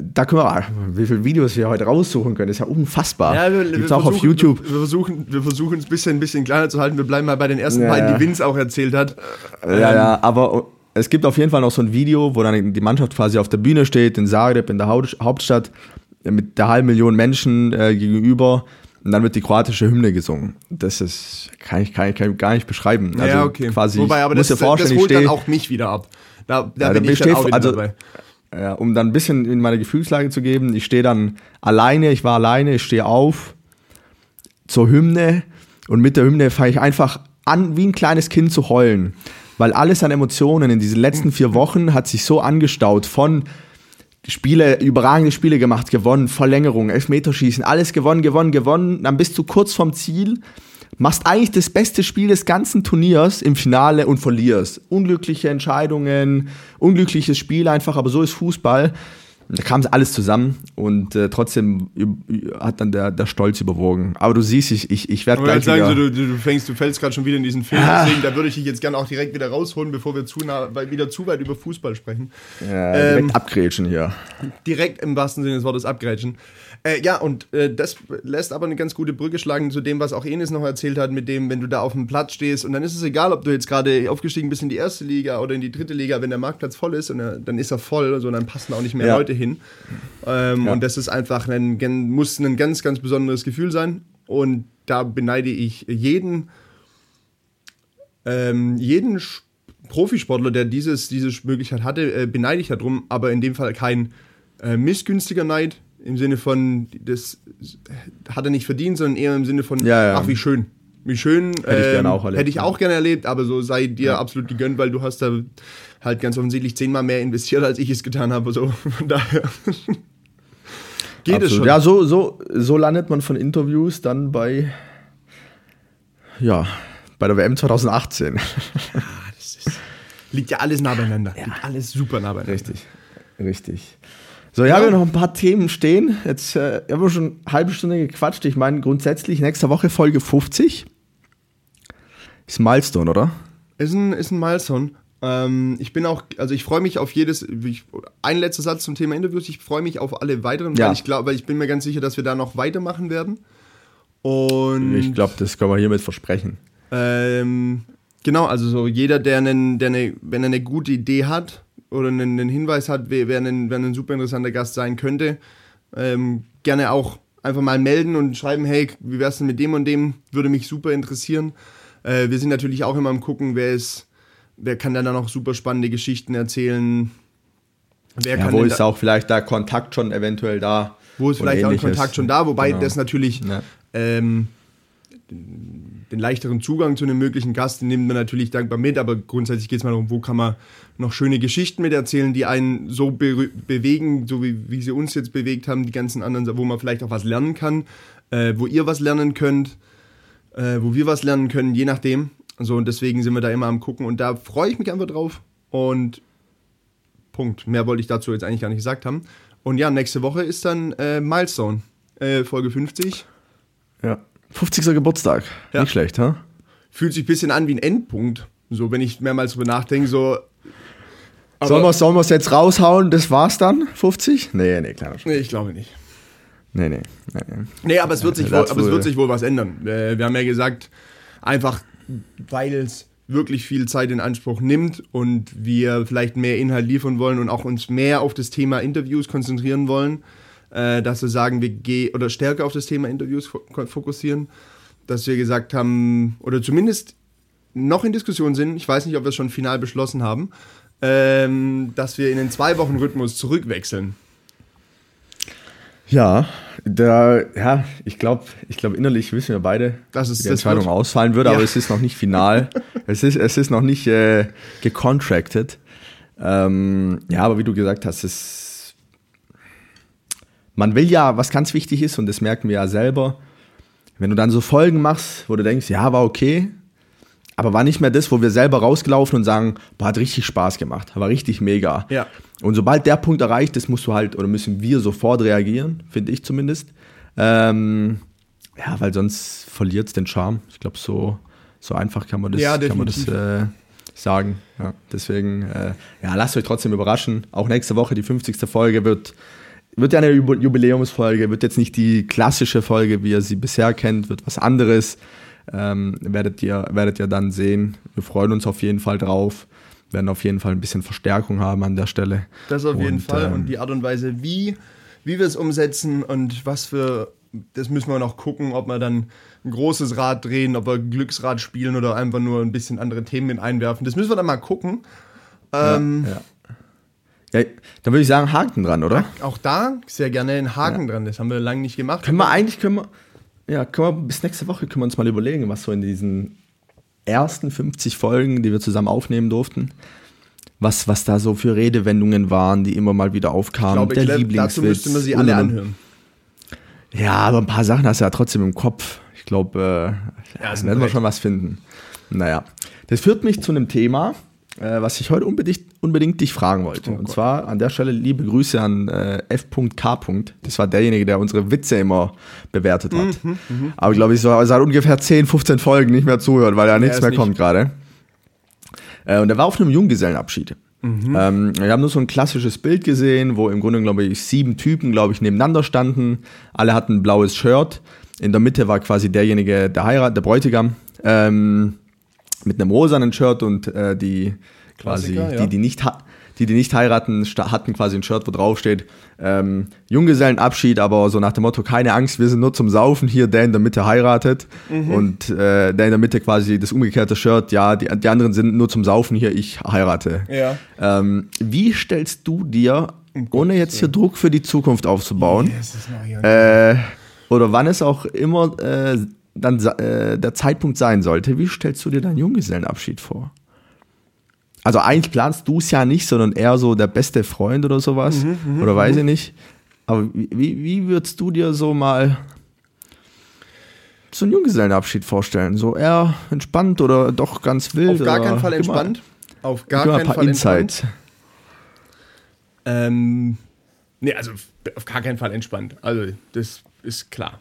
da können wir, wie viele Videos wir heute raussuchen können, ist ja unfassbar. Ja, wir, Gibt's wir auch auf versuchen- YouTube. Wir, wir versuchen, wir versuchen es ein bisschen, ein bisschen kleiner zu halten. Wir bleiben mal bei den ersten Ja, beiden, ja. die Vince auch erzählt hat. Ja, ja, aber es gibt auf jeden Fall noch so ein Video, wo dann die Mannschaft quasi auf der Bühne steht, in Zagreb, in der Haupt- Hauptstadt, mit der halben Million Menschen äh, gegenüber. Und dann wird die kroatische Hymne gesungen. Das ist, kann ich, kann ich, kann ich gar nicht beschreiben. Also ja, okay. Quasi, Wobei, aber das, das holt dann auch mich wieder ab. Da, da Ja, bin ich dann auch wieder also- dabei. Ja, um dann ein bisschen in meine Gefühlslage zu geben, ich stehe dann alleine, ich war alleine, ich stehe auf zur Hymne und mit der Hymne fange ich einfach an, wie ein kleines Kind zu heulen. Weil alles an Emotionen in diesen letzten vier Wochen hat sich so angestaut von Spiele, überragende Spiele gemacht, gewonnen, Verlängerung, Elfmeterschießen, alles gewonnen, gewonnen, gewonnen. Dann bist du kurz vom Ziel, machst eigentlich das beste Spiel des ganzen Turniers im Finale und verlierst. Unglückliche Entscheidungen, unglückliches Spiel einfach, aber so ist Fußball. Da kam alles zusammen und äh, trotzdem hat dann der, der Stolz überwogen. Aber du siehst, ich, ich, ich werde gleich sagen, so, wieder... du, du, du fängst, du fällst gerade schon wieder in diesen Film, Ah. deswegen da würde ich dich jetzt gerne auch direkt wieder rausholen, bevor wir zu nah, wieder zu weit über Fußball sprechen. Ja, direkt ähm, abgrätschen hier. Direkt im wahrsten Sinne des Wortes abgrätschen. Äh, ja, und äh, das lässt aber eine ganz gute Brücke schlagen zu dem, was auch Enes noch erzählt hat, mit dem, wenn du da auf dem Platz stehst und dann ist es egal, ob du jetzt gerade aufgestiegen bist in die erste Liga oder in die dritte Liga, wenn der Marktplatz voll ist und er, dann ist er voll, also dann passen auch nicht mehr Ja. Leute hin. Ähm, Ja. Und das ist einfach ein, muss ein ganz, ganz besonderes Gefühl sein. Und da beneide ich jeden, ähm, jeden Profisportler, der dieses, diese Möglichkeit hatte, äh, beneide ich darum, aber in dem Fall kein äh, missgünstiger Neid im Sinne von, das hat er nicht verdient, sondern eher im Sinne von, Ja, ja. ach wie schön. Wie schön. Hätte ich gerne auch erlebt, Hätte ich ja. auch gerne erlebt, aber so sei dir absolut gegönnt, weil du hast da halt ganz offensichtlich zehnmal mehr investiert, als ich es getan habe. So. Von daher. Geht es schon? Ja, so, so, so landet man von Interviews dann bei, ja, bei der WM 2018. Liegt ja alles nah beieinander. Liegt alles super nah beieinander. Richtig, richtig. So, ja, wir haben noch ein paar Themen stehen. Jetzt äh, haben wir schon eine halbe Stunde gequatscht. Ich meine, grundsätzlich nächste Woche Folge 50. Ist ein Milestone, oder? Ist ein, ist ein Milestone. Ähm, ich bin auch, also ich freue mich auf jedes, ich, ein letzter Satz zum Thema Interviews, ich freue mich auf alle weiteren, Ja. weil ich glaube, ich bin mir ganz sicher, dass wir da noch weitermachen werden. Und Ich glaube, das können wir hiermit versprechen. Ähm, genau, also so jeder, der, einen, der eine, wenn er eine gute Idee hat oder einen, einen Hinweis hat, wer, wer, ein, wer ein super interessanter Gast sein könnte, ähm, gerne auch einfach mal melden und schreiben, hey, wie wär's denn mit dem und dem? Würde mich super interessieren. Äh, wir sind natürlich auch immer am gucken, wer ist, wer kann dann noch super spannende Geschichten erzählen. Wer Ja, wo ist auch vielleicht da Kontakt schon eventuell da? wo ist vielleicht auch ein ähnliches. Kontakt schon da, wobei Genau. das natürlich Ja. ähm, den, leichteren Zugang zu einem möglichen Gast den nimmt man natürlich dankbar mit, aber grundsätzlich geht es mal darum, wo kann man noch schöne Geschichten mit erzählen, die einen so be bewegen, so wie, wie sie uns jetzt bewegt haben, die ganzen anderen, wo man vielleicht auch was lernen kann, äh, wo ihr was lernen könnt, äh, wo wir was lernen können, je nachdem. So, und deswegen sind wir da immer am gucken und da freue ich mich einfach drauf. Und Punkt. Mehr wollte ich dazu jetzt eigentlich gar nicht gesagt haben. Und ja, nächste Woche ist dann äh, Milestone, äh, Folge 50. Ja. 50. Geburtstag. Ja. Nicht schlecht, ha? Fühlt sich ein bisschen an wie ein Endpunkt. So, wenn ich mehrmals drüber nachdenke, so. Sollen wir sollen wir's jetzt raushauen? Das war's dann? 50? Nee, nee, klar. Nee, ich glaube nicht. Nee, nee. nee, nee. Nee, aber es wird sich, wohl, aber es wird sich wohl was ändern. Äh, wir haben ja gesagt, einfach weil es wirklich viel Zeit in Anspruch nimmt und wir vielleicht mehr Inhalt liefern wollen und auch uns mehr auf das Thema Interviews konzentrieren wollen, äh, dass wir sagen, wir gehen oder stärker auf das Thema Interviews fo- fokussieren, dass wir gesagt haben, oder zumindest noch in Diskussion sind, ich weiß nicht, ob wir es schon final beschlossen haben, ähm, dass wir in den Zwei-Wochen-Rhythmus zurückwechseln. Ja, da, ja, ich glaube, ich glaub, innerlich wissen wir beide, Das ist- wie die das Entscheidung wird- ausfallen wird, Ja. aber es ist noch nicht final. es, ist, es ist noch nicht äh, gecontracted. Ähm, ja, aber wie du gesagt hast, es, man will ja, was ganz wichtig ist, und das merken wir ja selber, wenn du dann so Folgen machst, wo du denkst, ja, war okay, aber war nicht mehr das, wo wir selber rausgelaufen und sagen, boah, hat richtig Spaß gemacht, war richtig mega. Ja. Und sobald der Punkt erreicht ist, musst du halt, oder müssen wir sofort reagieren, finde ich zumindest. Ähm, ja, weil sonst verliert es den Charme. Ich glaube, so, so einfach kann man das, Ja, kann man das äh, sagen. Ja, deswegen, äh, ja, lasst euch trotzdem überraschen. Auch nächste Woche, die 50. Folge, wird, wird ja eine Jubi- Jubiläumsfolge, wird jetzt nicht die klassische Folge, wie ihr sie bisher kennt, wird was anderes. Ähm, werdet, ihr, werdet ihr dann sehen. Wir freuen uns auf jeden Fall drauf. Werden auf jeden Fall ein bisschen Verstärkung haben an der Stelle. Das auf jeden Und, Fall. ähm, und die Art und Weise, wie, wie wir es umsetzen und was für, das müssen wir noch gucken, ob wir dann ein großes Rad drehen, ob wir Glücksrad spielen oder einfach nur ein bisschen andere Themen mit einwerfen. Das müssen wir dann mal gucken. Ähm, ja. ja, dann würde ich sagen, Haken dran, oder? Auch da sehr gerne ein Haken dran. Das haben wir lange nicht gemacht. Können wir eigentlich, können wir, ja, können wir bis nächste Woche können wir uns mal überlegen, was so in diesen ersten 50 Folgen, die wir zusammen aufnehmen durften, was, was da so für Redewendungen waren, die immer mal wieder ich aufkamen. glaube, der Clem, Lieblingswitz. dazu müsste man sie alle anhören. Ja, aber ein paar Sachen hast du ja trotzdem im Kopf. Ich glaube, äh, Ja, ja, werden wir schon was finden. Naja, das führt mich zu einem Thema, äh, was ich heute unbedingt, unbedingt dich fragen wollte. Oh Und zwar an der Stelle liebe Grüße an äh, F.K. Das war derjenige, der unsere Witze immer bewertet hat. Mhm, Aber glaube ich, so seit ungefähr 10, 15 Folgen nicht mehr zuhört, weil da nichts mehr nicht- kommt gerade. Äh, und er war auf einem Junggesellenabschied. Mhm. Ähm, wir haben nur so ein klassisches Bild gesehen, wo im Grunde, glaube ich, sieben Typen, glaube ich, nebeneinander standen. Alle hatten ein blaues Shirt. In der Mitte war quasi derjenige, der Heirat, der Bräutigam, ähm, mit einem rosanen Shirt und äh, die quasi, ja. die, die nicht die, die nicht heiraten, hatten quasi ein Shirt, wo drauf steht, ähm, Junggesellenabschied, aber so nach dem Motto, keine Angst, wir sind nur zum Saufen hier, der in der Mitte heiratet Mhm. und äh, der in der Mitte quasi das umgekehrte Shirt, ja, die, die anderen sind nur zum Saufen hier, ich heirate. Ja. Ähm, wie stellst du dir, Um ohne jetzt hier Druck für die Zukunft aufzubauen, hier. äh, oder wann es auch immer äh, dann äh, der Zeitpunkt sein sollte, wie stellst du dir deinen Junggesellenabschied vor? Also eigentlich planst du es ja nicht, sondern eher so der beste Freund oder sowas. Mhm, oder weiß ich nicht. Aber wie, wie würdest du dir so mal so einen Junggesellenabschied vorstellen? So eher entspannt oder doch ganz wild? Auf gar keinen Fall Gib mal- entspannt. Auf gar keinen Fall Insights. entspannt. Ähm, nee, also auf gar keinen Fall entspannt. Also, das ist klar.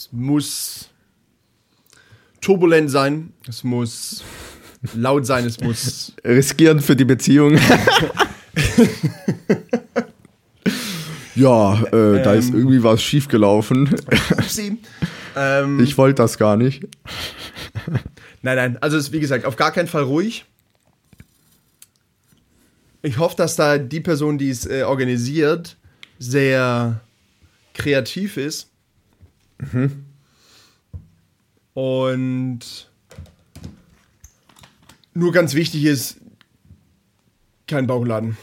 Es muss turbulent sein, es muss laut sein, es muss. Riskieren für die Beziehung. ja, äh, da ist Ähm. irgendwie was schiefgelaufen. Ähm, Ich wollte das gar nicht. Nein, nein, also es ist wie gesagt auf gar keinen Fall ruhig. Ich hoffe, dass da die Person, die es äh, organisiert, sehr kreativ ist. Und nur ganz wichtig ist, kein Bauchladen.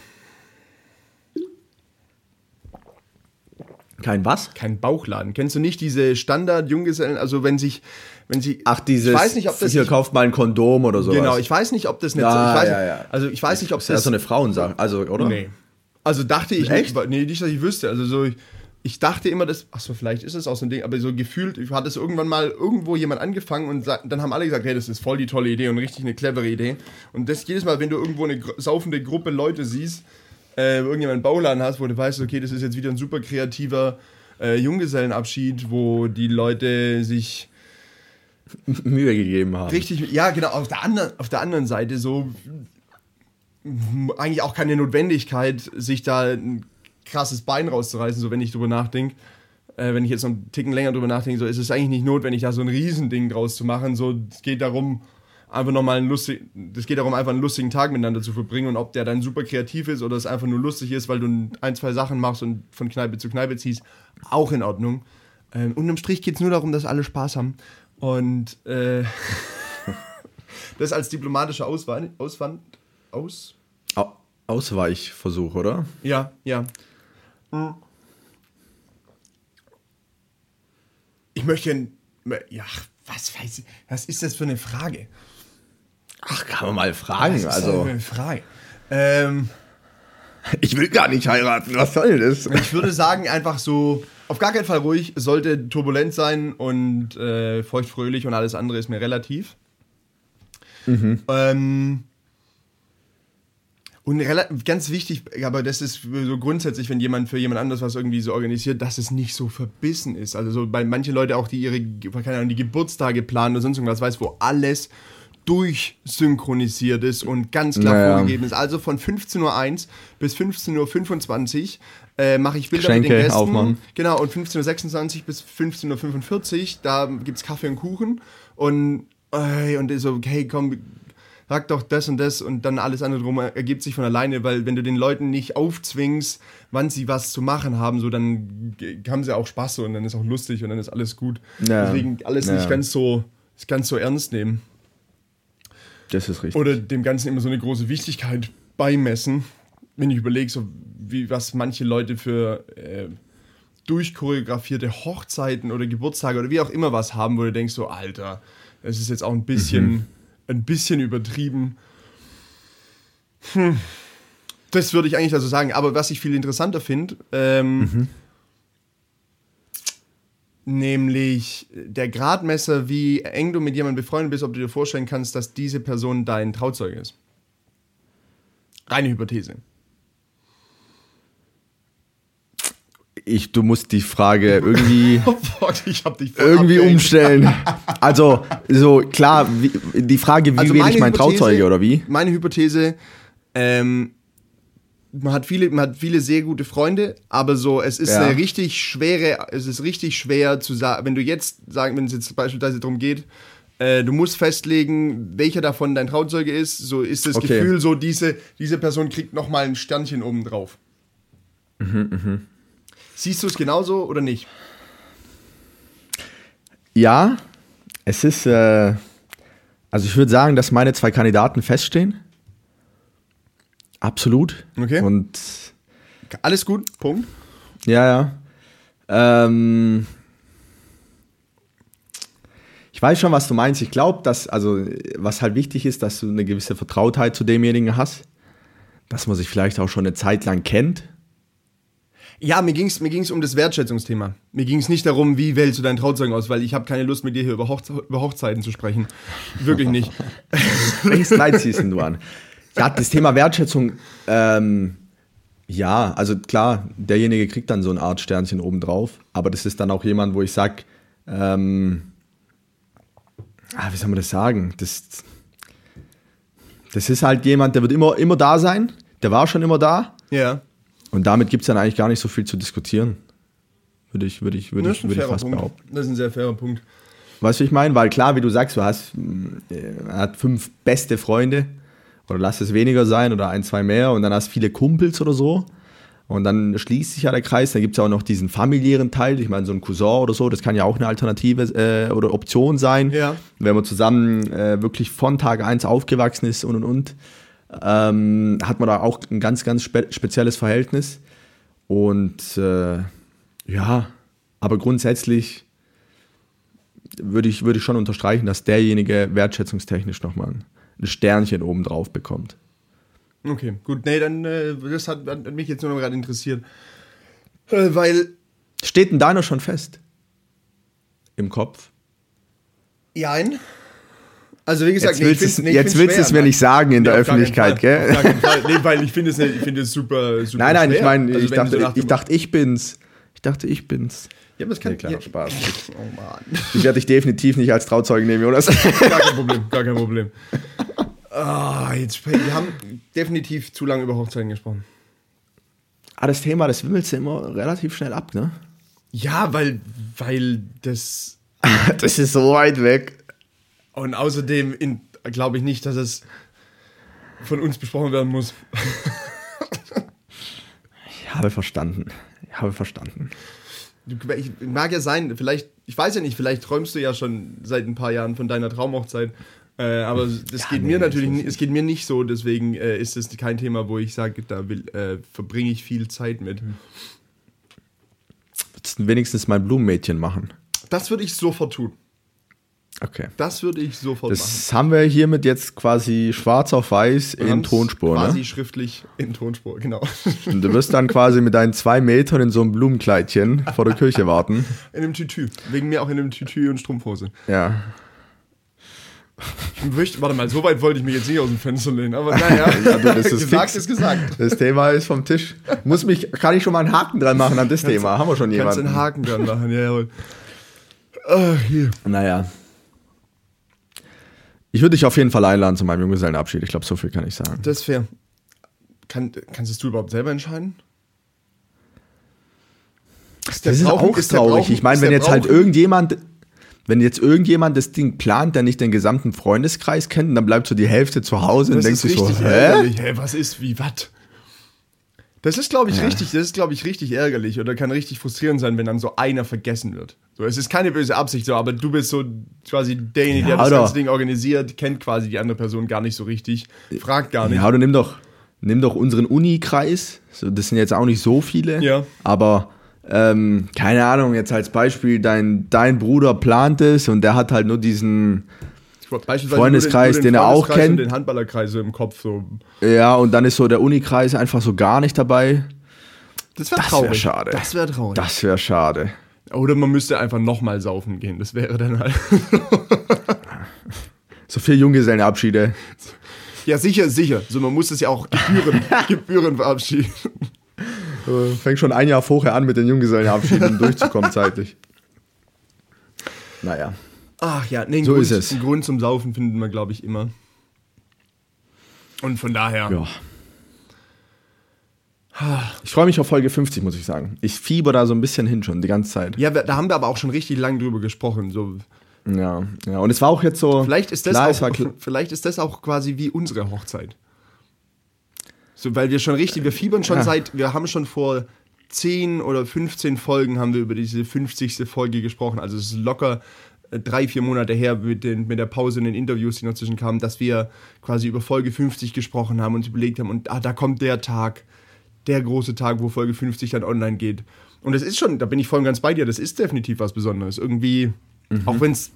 Kein was? Kein Bauchladen. Kennst du nicht diese Standard-Junggesellen? Also wenn sich, wenn sie. Ach, dieses. Ich weiß nicht, ob das. Hier kauft mal ein Kondom oder sowas. genau, ich weiß nicht, ob das nicht. Ja, ich weiß, ja, ja. Also ich weiß nicht, ob Das ist ja das. so eine Frauensache. Also, oder? Nee. Also dachte ich Echt? nicht, nee, nicht, dass ich wüsste. Also so, ich, ich dachte immer, dass, achso, vielleicht ist es auch so ein Ding, aber so gefühlt hat es irgendwann mal irgendwo jemand angefangen und dann haben alle gesagt, hey, das ist voll die tolle Idee und richtig eine clevere Idee. Und das jedes Mal, wenn du irgendwo eine saufende Gruppe Leute siehst, äh, irgendjemand einen Bauladen hast, wo du weißt, okay, das ist jetzt wieder ein super kreativer äh, Junggesellenabschied, wo die Leute sich Mühe gegeben haben. richtig, ja genau, auf der anderen, auf der anderen Seite so eigentlich auch keine Notwendigkeit, sich da krasses Bein rauszureißen, so wenn ich drüber nachdenke. Äh, wenn ich jetzt noch einen Ticken länger drüber nachdenke, so ist es eigentlich nicht notwendig, da so ein Riesending draus zu machen. So, es geht darum, einfach nochmal einen lustig, es geht darum, einfach einen lustigen Tag miteinander zu verbringen und ob der dann super kreativ ist oder es einfach nur lustig ist, weil du ein, zwei Sachen machst und von Kneipe zu Kneipe ziehst, auch in Ordnung. Ähm, unterm Strich geht es nur darum, dass alle Spaß haben. Und äh, das als diplomatischer Auswand, Auswand, aus, Au Ausweichversuch, oder? ja, ja. Ich möchte, ja, was weiß ich, was ist das für eine Frage? Ach, kann man mal fragen. Was ist das Also, für eine Frage. Ähm, ich will gar nicht heiraten. Was soll das? ich würde sagen, einfach so, auf gar keinen Fall ruhig, sollte turbulent sein und äh, feuchtfröhlich und alles andere ist mir relativ. Ähm, und ganz wichtig, aber das ist so grundsätzlich, wenn jemand für jemand anderes was irgendwie so organisiert, dass es nicht so verbissen ist. Also so bei manchen Leute auch, die ihre, keine Ahnung, die Geburtstage planen oder sonst irgendwas, weiß, wo alles durchsynchronisiert ist und ganz klar Naja. vorgegeben ist. Also von 15.01 Uhr bis 15.25 Uhr äh, mache ich Bilder mit Geschenke den Gästen. aufmachen. Genau, und 15.26 Uhr bis 15.45 Uhr, da gibt es Kaffee und Kuchen. Und, äh, und so, hey, komm, sag doch das und das und dann alles andere drum ergibt sich von alleine, weil wenn du den Leuten nicht aufzwingst, wann sie was zu machen haben, so dann haben sie auch Spaß so und dann ist auch lustig und dann ist alles gut. Ja. Deswegen alles Ja. nicht ganz so, ganz so ernst nehmen. Das ist richtig. Oder dem Ganzen immer so eine große Wichtigkeit beimessen. Wenn ich überlege, so wie was manche Leute für äh, durchchoreografierte Hochzeiten oder Geburtstage oder wie auch immer was haben, wo du denkst, so, Alter, das ist jetzt auch ein bisschen, ein bisschen übertrieben. Hm. Das würde ich eigentlich also sagen. Aber was ich viel interessanter finde, ähm, nämlich der Gradmesser, wie eng du mit jemandem befreundet bist, ob du dir vorstellen kannst, dass diese Person dein Trauzeuge ist. Reine Hypothese. Ich, du musst die Frage irgendwie, Oh Gott, irgendwie abgehängt. umstellen. Also, so klar, wie, die Frage, wie Also wähle ich mein Hypothese- Trauzeuge oder wie? Meine Hypothese, ähm, man hat viele, man hat viele sehr gute Freunde, aber so, es ist Ja. eine richtig schwere, es ist richtig schwer zu sagen, wenn du jetzt sagen, wenn es jetzt beispielsweise darum geht, äh, du musst festlegen, welcher davon dein Trauzeuge ist, so ist das Okay. Gefühl so, diese, diese Person kriegt nochmal ein Sternchen oben drauf. Mhm, Siehst du es genauso oder nicht? Ja, es ist, äh, also ich würde sagen, dass meine zwei Kandidaten feststehen. Absolut. Okay. Und Alles gut, Punkt. Ja, ja. Ähm, ich weiß schon, was du meinst. Ich glaube, dass, also, was halt wichtig ist, dass du eine gewisse Vertrautheit zu demjenigen hast. Dass man sich vielleicht auch schon eine Zeit lang kennt. Ja, mir ging es mir ging's um das Wertschätzungsthema. Mir ging es nicht darum, wie wählst du deinen Trauzeugen aus, weil ich habe keine Lust, mit dir hier über, Hochze über Hochzeiten zu sprechen. Wirklich nicht. Welches Kleid ziehst du an? Ja, das Thema Wertschätzung, ähm, ja, also klar, derjenige kriegt dann so eine Art Sternchen obendrauf, aber das ist dann auch jemand, wo ich sag, ähm, ah, wie soll man das sagen? Das, das ist halt jemand, der wird immer, immer da sein, der war schon immer da Ja. Und damit gibt es dann eigentlich gar nicht so viel zu diskutieren. Würde ich, würde ich, würde ich, würde ich fast Punkt. behaupten. Das ist ein sehr fairer Punkt. Weißt du, ich meine? Weil klar, wie du sagst, du hast, er hat fünf beste Freunde oder lass es weniger sein oder ein, zwei mehr und dann hast viele Kumpels oder so. Und dann schließt sich ja der Kreis. Dann gibt es ja auch noch diesen familiären Teil. Ich meine, so ein Cousin oder so, das kann ja auch eine Alternative äh, oder Option sein. Ja. Wenn man zusammen äh, wirklich von Tag eins aufgewachsen ist und und und, ähm, hat man da auch ein ganz, ganz spe spezielles Verhältnis. Und äh, ja, aber grundsätzlich würde ich, würde ich schon unterstreichen, dass derjenige wertschätzungstechnisch nochmal ein, ein Sternchen oben drauf bekommt. Okay, gut. Nee, dann, äh, das hat, hat mich jetzt nur noch gerade interessiert. Äh, weil, Steht denn deiner schon fest? Im Kopf? jein. Also, wie gesagt, Jetzt willst, ich find's- es, nee, jetzt willst du schwer, es mir nicht sagen in Nee, der Öffentlichkeit, Fall, gell? Nee, weil ich finde es ich finde es super, super Nein, nein, schwer. ich meine, Also, ich, so dachte, dem- ich dachte, ich bin's. Ich dachte, ich bin's. Ja, aber das kann Nee, kleiner ja, Spaß. Oh Mann. Ich werde dich definitiv nicht als Trauzeugen nehmen, Jonas. Gar kein Problem, gar kein Problem. Ah, jetzt, wir haben definitiv zu lange über Hochzeiten gesprochen. ah, das Thema, das wimmelst du immer relativ schnell ab, ne? Ja, weil, weil das. Das ist so weit weg. Und außerdem glaube ich nicht, dass es von uns besprochen werden muss. Ich habe verstanden. Ich habe verstanden. Ich mag ja sein, vielleicht, ich weiß ja nicht, vielleicht träumst du ja schon seit ein paar Jahren von deiner Traumhochzeit. Äh, aber das geht nee, mir natürlich nicht, es geht mir nicht so, deswegen äh, ist es kein Thema, wo ich sage, da will, äh, verbringe ich viel Zeit mit. Würdest du wenigstens mein Blumenmädchen machen? Das würde ich sofort tun. Okay. Das würde ich sofort machen. Das haben wir hiermit jetzt quasi schwarz auf weiß in haben's Tonspur. Quasi Ne? schriftlich in Tonspur, genau. Und du wirst dann quasi mit deinen zwei Metern in so einem Blumenkleidchen vor der Kirche warten. In einem Tütü. Wegen mir auch in einem Tütü und Strumpfhose. Ja. Ich möchte, warte mal, so weit wollte ich mich jetzt nicht aus dem Fenster lehnen, aber naja, Ja, du, das ist gesagt fix. ist gesagt. Das Thema ist vom Tisch. Muss mich, kann ich schon mal einen Haken dran machen an das Thema? Haben wir schon Kannst jemanden? einen Haken dran machen, ja, jawohl. Ah, hier. Naja. Ich würde dich auf jeden Fall einladen zu meinem Junggesellenabschied. Ich glaube, so viel kann ich sagen. Das ist fair. Kann, kannst es du überhaupt selber entscheiden? der Das ist Brauchen- auch ist traurig. Brauchen- Ich meine, ist wenn jetzt halt Brauchen- irgendjemand, wenn jetzt irgendjemand das Ding plant, der nicht den gesamten Freundeskreis kennt, dann bleibt so die Hälfte zu Hause und Das denkt ist sich so, hä? ärgerlich. Hä, was ist, wie, was? Das ist, glaube ich, Ja. richtig, das ist, glaube ich, richtig ärgerlich oder kann richtig frustrierend sein, wenn dann so einer vergessen wird. So, es ist keine böse Absicht so, aber du bist so quasi derjenige, der Ja, das oder- ganze Ding organisiert, kennt quasi die andere Person gar nicht so richtig, fragt gar nicht. Ja, oder nimm doch, nimm doch unseren Uni-Kreis. So, das sind jetzt auch nicht so viele. Ja. Aber ähm, keine Ahnung, jetzt als Beispiel, dein, dein Bruder plant es und der hat halt nur diesen, Freundeskreis, nur den er auch kennt. Und den Handballerkreis im Kopf. So. ja, und dann ist so der Uni-Kreis einfach so gar nicht dabei. Das wäre traurig. wär schade. Das wäre traurig. Das wäre schade. Oder man müsste einfach nochmal saufen gehen. Das wäre dann halt. So viel Junggesellenabschiede. ja, sicher, sicher. So, man muss es ja auch Gebühren, Gebühren verabschieden. Fängt schon ein Jahr vorher an, mit den Junggesellenabschieden um durchzukommen zeitlich. Naja. Ach ja, nee, einen So Grund, ist es. einen Grund zum Saufen findet man, glaube ich, immer. Und von daher. Ja. Ich freue mich auf Folge 50, muss ich sagen. Ich fieber da so ein bisschen hin schon, die ganze Zeit. Ja, wir- da haben wir aber auch schon richtig lang drüber gesprochen. So, Ja, ja. Und es war auch jetzt so. vielleicht, ist das klar, auch, kl- vielleicht ist das auch quasi wie unsere Hochzeit. So, weil wir schon richtig, wir fiebern schon Ja. seit, wir haben schon vor 10 oder 15 Folgen haben wir über diese 50. Folge gesprochen. Also es ist locker drei, vier Monate her mit, den, mit der Pause in den Interviews, die noch zwischen kamen, dass wir quasi über Folge 50 gesprochen haben und überlegt haben, und ah, da kommt der Tag, der große Tag, wo Folge 50 dann online geht. Und es ist schon, da bin ich voll und ganz bei dir, das ist definitiv was Besonderes. Irgendwie, Mhm. auch wenn es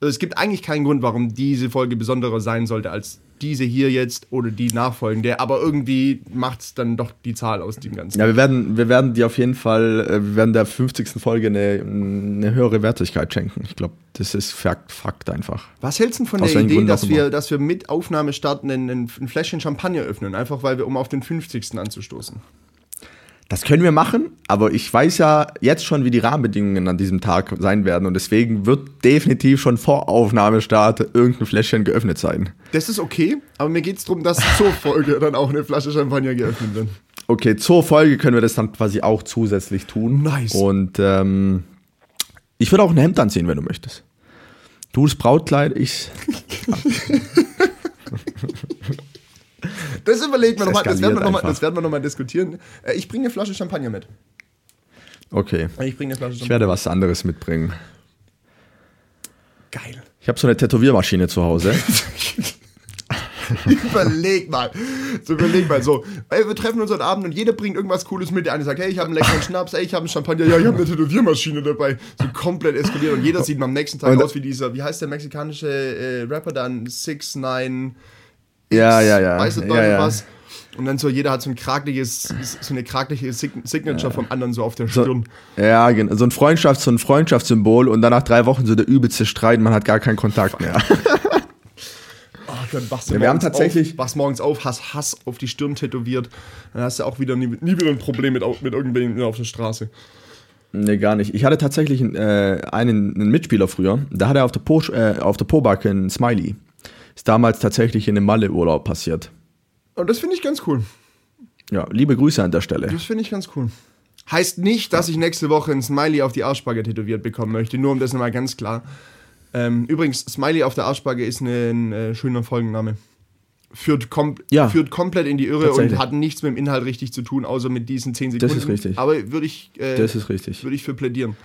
Also es gibt eigentlich keinen Grund, warum diese Folge besonderer sein sollte als diese hier jetzt oder die nachfolgende. Aber irgendwie macht es dann doch die Zahl aus dem Ganzen. Ja, wir werden, wir werden die auf jeden Fall, äh, wir werden der 50. Folge eine, eine höhere Wertigkeit schenken. Ich glaube, das ist Fakt, Fakt einfach. Was hältst du von Aus der Idee, dass wir, immer. dass wir mit Aufnahme starten, ein, ein Fläschchen Champagner öffnen? Einfach weil wir, um auf den 50. anzustoßen. Das können wir machen, aber ich weiß ja jetzt schon, wie die Rahmenbedingungen an diesem Tag sein werden und deswegen wird definitiv schon vor Aufnahmestart irgendein Fläschchen geöffnet sein. Das ist okay, aber mir geht es darum, dass zur Folge dann auch eine Flasche Champagner geöffnet wird. Okay, zur Folge können wir das dann quasi auch zusätzlich tun. Nice. Und ähm, ich würde auch ein Hemd anziehen, wenn du möchtest. Du das Brautkleid, ich. Das überlegen wir Das nochmal, das werden wir nochmal noch mal diskutieren. Äh, Ich bringe eine Flasche Champagner mit. Okay. Ich bringe eine Flasche Ich Champagner. werde was anderes mitbringen. Geil. Ich habe so eine Tätowiermaschine zu Hause. überleg mal. So, überleg mal. So, ey, wir treffen uns heute Abend und jeder bringt irgendwas Cooles mit. Der eine sagt, hey, ich habe einen leckeren Schnaps, ey, ich habe einen Champagner, ja, ich habe eine Tätowiermaschine dabei. So komplett eskaliert. Und jeder sieht am nächsten Tag Und- aus wie dieser, wie heißt der mexikanische äh, Rapper dann? 6 9 ja, ja, ja. Weißt du, ja, ja. was? Und dann so, jeder hat so ein krakeliges, so eine krakliche Sign- Signature vom anderen so auf der Stirn. Ja, genau. So ein Freundschafts-, so ein Freundschaftssymbol und dann nach drei Wochen so der übelste Streit, man hat gar keinen Kontakt mehr. Oh, dann wachst du Ja, wir haben morgens tatsächlich- auf, wachst morgens auf, hast Hass auf die Stirn tätowiert. Dann hast du auch wieder nie, nie wieder ein Problem mit, mit irgendwem auf der Straße. Nee, gar nicht. Ich hatte tatsächlich einen, äh, einen, einen Mitspieler früher, da hatte er auf der, po, äh, auf der Pobacke einen Smiley. Ist damals tatsächlich in einem Malle-Urlaub passiert. Und das finde ich ganz cool. Ja, liebe Grüße an der Stelle. Das finde ich ganz cool. Heißt nicht, dass ich nächste Woche ein Smiley auf die Arschbacke tätowiert bekommen möchte, nur um das nochmal ganz klar. Ähm, übrigens, Smiley auf der Arschbacke ist ein äh, schöner Folgenname. Führt, kom Ja. führt komplett in die Irre und hat nichts mit dem Inhalt richtig zu tun, außer mit diesen 10 Sekunden. ist richtig. Aber würde ich, äh, Das ist richtig. würde ich für plädieren.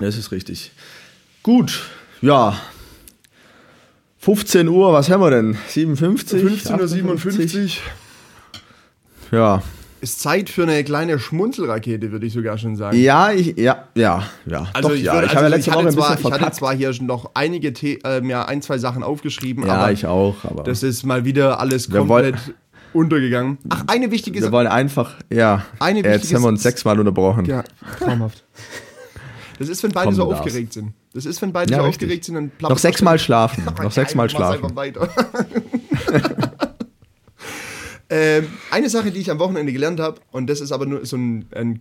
Das ist richtig. Gut, ja. 15 Uhr, was haben wir denn? 57? 15.57 Uhr. Ja. Ist Zeit für eine kleine Schmunzelrakete, würde ich sogar schon sagen. Ja, ich, ja, ja, ja. Also Doch, ich, ja. würde, ich also habe ja ich, letzte hatte Woche ein zwar, ich hatte zwar hier schon noch einige, The äh, mir ein, zwei Sachen aufgeschrieben, Ja, aber ich auch, aber das ist mal wieder alles Wir komplett wollen- untergegangen. Ach, eine wichtige wir Sache. wollen einfach, ja. Eine Jetzt haben wir uns sechsmal unterbrochen. Ja, traumhaft. Das ist, wenn beide Komm, so aufgeregt sind. Das ist, wenn beide Ja, so richtig. aufgeregt sind, dann Noch plappert sechsmal das schlafen. Noch sechsmal schlafen. ähm, eine Sache, die ich am Wochenende gelernt habe, und das ist aber nur so ein, ein,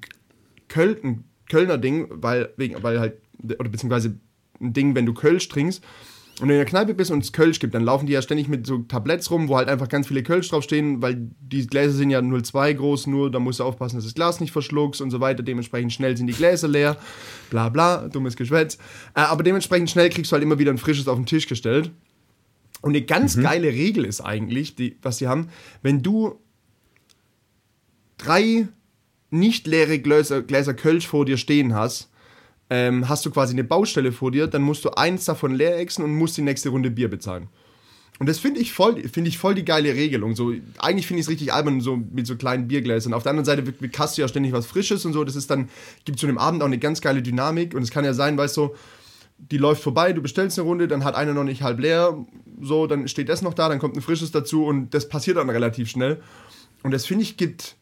Köl ein Kölner Ding, weil, wegen, weil halt, oder beziehungsweise ein Ding, wenn du Kölsch trinkst und du in der Kneipe bist und es Kölsch gibt, dann laufen die ja ständig mit so Tabletts rum, wo halt einfach ganz viele Kölsch draufstehen, weil die Gläser sind ja 0,2 groß, nur da musst du aufpassen, dass das Glas nicht verschluckst und so weiter. Dementsprechend schnell sind die Gläser leer, bla bla, dummes Geschwätz. Äh, aber dementsprechend schnell kriegst du halt immer wieder ein frisches auf den Tisch gestellt. Und eine ganz geile Regel ist eigentlich, die, was sie haben, wenn du drei nicht leere Gläser, Gläser Kölsch vor dir stehen hast, ähm, hast du quasi eine Baustelle vor dir, dann musst du eins davon leer exen und musst die nächste Runde Bier bezahlen. Und das finde ich, voll, ich voll die geile Regelung. So, eigentlich finde ich es richtig albern, so mit so kleinen Biergläsern. Auf der anderen Seite hast du ja ständig was Frisches und so. Das ist dann, gibt zu dem Abend auch eine ganz geile Dynamik. Und es kann ja sein, weißt du, die läuft vorbei, du bestellst eine Runde, dann hat einer noch nicht halb leer, so, dann steht das noch da, dann kommt ein frisches dazu und das passiert dann relativ schnell. Und das finde ich gibt,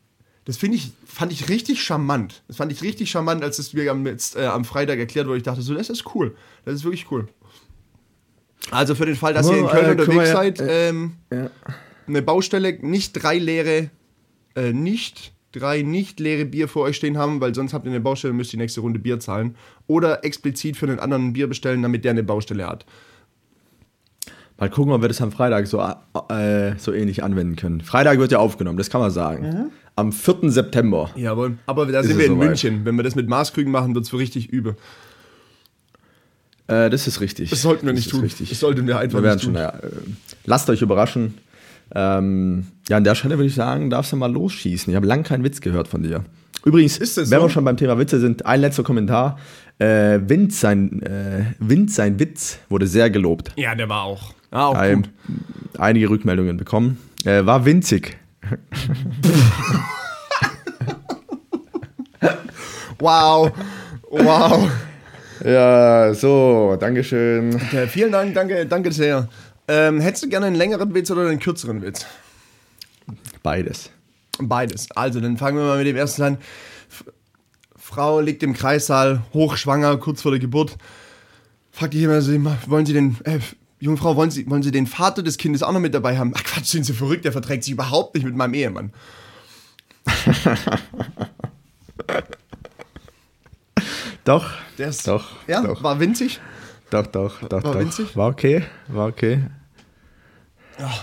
das finde ich, fand ich richtig charmant. Das fand ich richtig charmant, als es mir am, jetzt, äh, am Freitag erklärt wurde. Ich dachte so, das ist cool. Das ist wirklich cool. Also für den Fall, dass ihr in Köln äh, unterwegs mal, seid, äh, ähm, Ja. eine Baustelle, nicht drei leere, äh, nicht drei nicht leere Bier vor euch stehen haben, weil sonst habt ihr eine Baustelle und müsst die nächste Runde Bier zahlen. Oder explizit für einen anderen ein Bier bestellen, damit der eine Baustelle hat. Mal gucken, ob wir das am Freitag so, äh, so ähnlich anwenden können. Freitag wird ja aufgenommen, das kann man sagen. Mhm. Am 4. September. Jawohl. Aber da sind wir in soweit. München. Wenn wir das mit Maßkrügen machen, wird es für richtig übel. Äh, das ist richtig. Das sollten wir nicht ist tun. Richtig. Das sollten wir einfach Wir werden nicht schon, tun. ja, äh, lasst euch überraschen. Ähm, ja, an der Stelle würde ich sagen, darfst du mal losschießen. Ich habe lange keinen Witz gehört von dir. Übrigens, Ist das wenn so? wir schon beim Thema Witze sind, ein letzter Kommentar. Äh, Wind, sein, äh, Wind, sein Witz wurde sehr gelobt. Ja, der war auch. Ja, auch Ein, gut. einige Rückmeldungen bekommen. Äh, war winzig. Wow. Wow. Ja, so, Dankeschön. Ja, vielen Dank, danke, danke sehr. Ähm, hättest du gerne einen längeren Witz oder einen kürzeren Witz? Beides. Beides. Also, dann fangen wir mal mit dem ersten an. Frau liegt im Kreissaal, hochschwanger, kurz vor der Geburt. Fragt die immer, wollen Sie den, äh, junge Frau, wollen Sie, wollen Sie den Vater des Kindes auch noch mit dabei haben? Ach Quatsch, sind Sie verrückt, der verträgt sich überhaupt nicht mit meinem Ehemann. Doch. Der ist, Doch. Ja, doch. war winzig. Doch, doch, doch, War doch. winzig? War okay, war okay.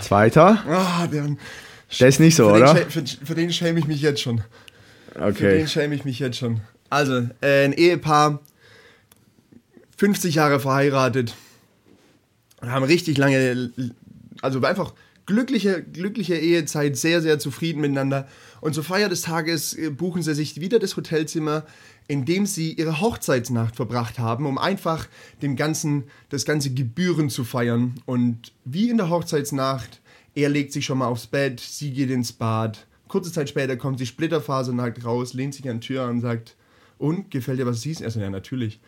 Zweiter. Ah, der, Der ist nicht so, für, oder? Den, für, für den schäme ich mich jetzt schon. Für Okay. den schäme ich mich jetzt schon. Also, äh, ein Ehepaar, 50 Jahre verheiratet, haben richtig lange, also einfach glückliche, glückliche Ehezeit, sehr, sehr zufrieden miteinander. Und zur Feier des Tages äh, buchen sie sich wieder das Hotelzimmer, in dem sie ihre Hochzeitsnacht verbracht haben, um einfach dem Ganzen, das ganze Gebühren zu feiern. Und wie in der Hochzeitsnacht, er legt sich schon mal aufs Bett, sie geht ins Bad. Kurze Zeit später kommt sie splitterfasernackt raus, lehnt sich an die Tür und sagt, und, gefällt dir, was du siehst? Er sagt, ja, natürlich.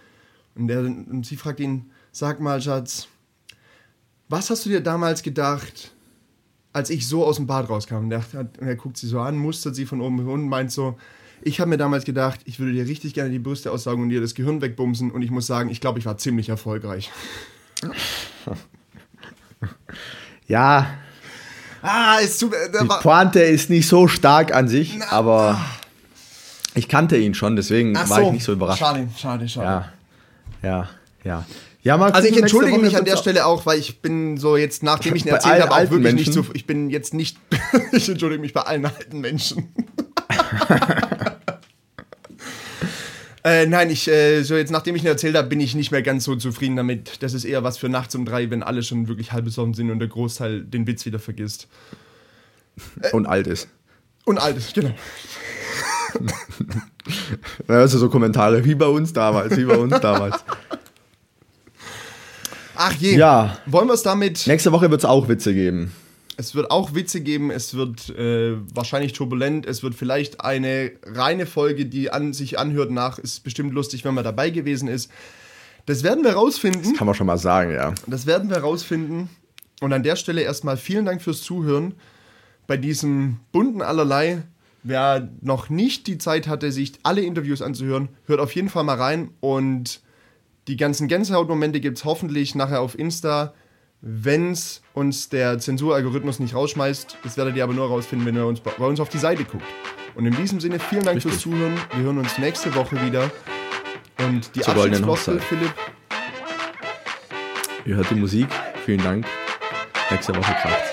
Und, er, und sie fragt ihn, sag mal, Schatz, was hast du dir damals gedacht, als ich so aus dem Bad rauskam? Und er, und er guckt sie so an, mustert sie von oben bis unten und meint so, ich habe mir damals gedacht, ich würde dir richtig gerne die Brüste aussaugen und dir das Gehirn wegbumsen. Und ich muss sagen, ich glaube, ich war ziemlich erfolgreich. Ja, Ah, ist zu, die Pointe ist nicht so stark an sich, aber ich kannte ihn schon, deswegen Ach war ich nicht so überrascht. Schade, schade, schade. Ja, ja, ja. Ja, mal Also ich entschuldige mich an der Stelle auch, weil ich bin so jetzt, nachdem ich ihn erzählt habe, auch wirklich nicht Menschen? so, ich bin jetzt nicht, ich entschuldige mich bei allen alten Menschen. äh, nein, ich, äh, so jetzt nachdem ich ihn erzählt habe, bin ich nicht mehr ganz so zufrieden damit. Das ist eher was für nachts um drei, wenn alle schon wirklich halb besoffen sind und der Großteil den Witz wieder vergisst. Und alt ist. Und altes, genau. Also so Kommentare wie bei uns damals, wie bei uns damals. Ach je. Ja. Wollen wir es damit? Nächste Woche wird es auch Witze geben. Es wird auch Witze geben, es wird äh, wahrscheinlich turbulent, es wird vielleicht eine reine Folge, die an sich anhört nach, ist bestimmt lustig, wenn man dabei gewesen ist. Das werden wir rausfinden. Kann man schon mal sagen, ja. Das werden wir rausfinden. Und an der Stelle erstmal vielen Dank fürs Zuhören bei diesem bunten Allerlei. Wer noch nicht die Zeit hatte, sich alle Interviews anzuhören, hört auf jeden Fall mal rein. Und die ganzen Gänsehautmomente gibt es hoffentlich nachher auf Insta, wenn es uns der Zensuralgorithmus nicht rausschmeißt. Das werdet ihr aber nur rausfinden, wenn ihr uns bei uns auf die Seite guckt. Und in diesem Sinne, vielen Dank fürs Richtig. Zuhören. Wir hören uns nächste Woche wieder. Und die Abschiedsfloskel, Hochzeit. Philipp, Ihr hört die Musik. Vielen Dank. Nächste Woche kracht's.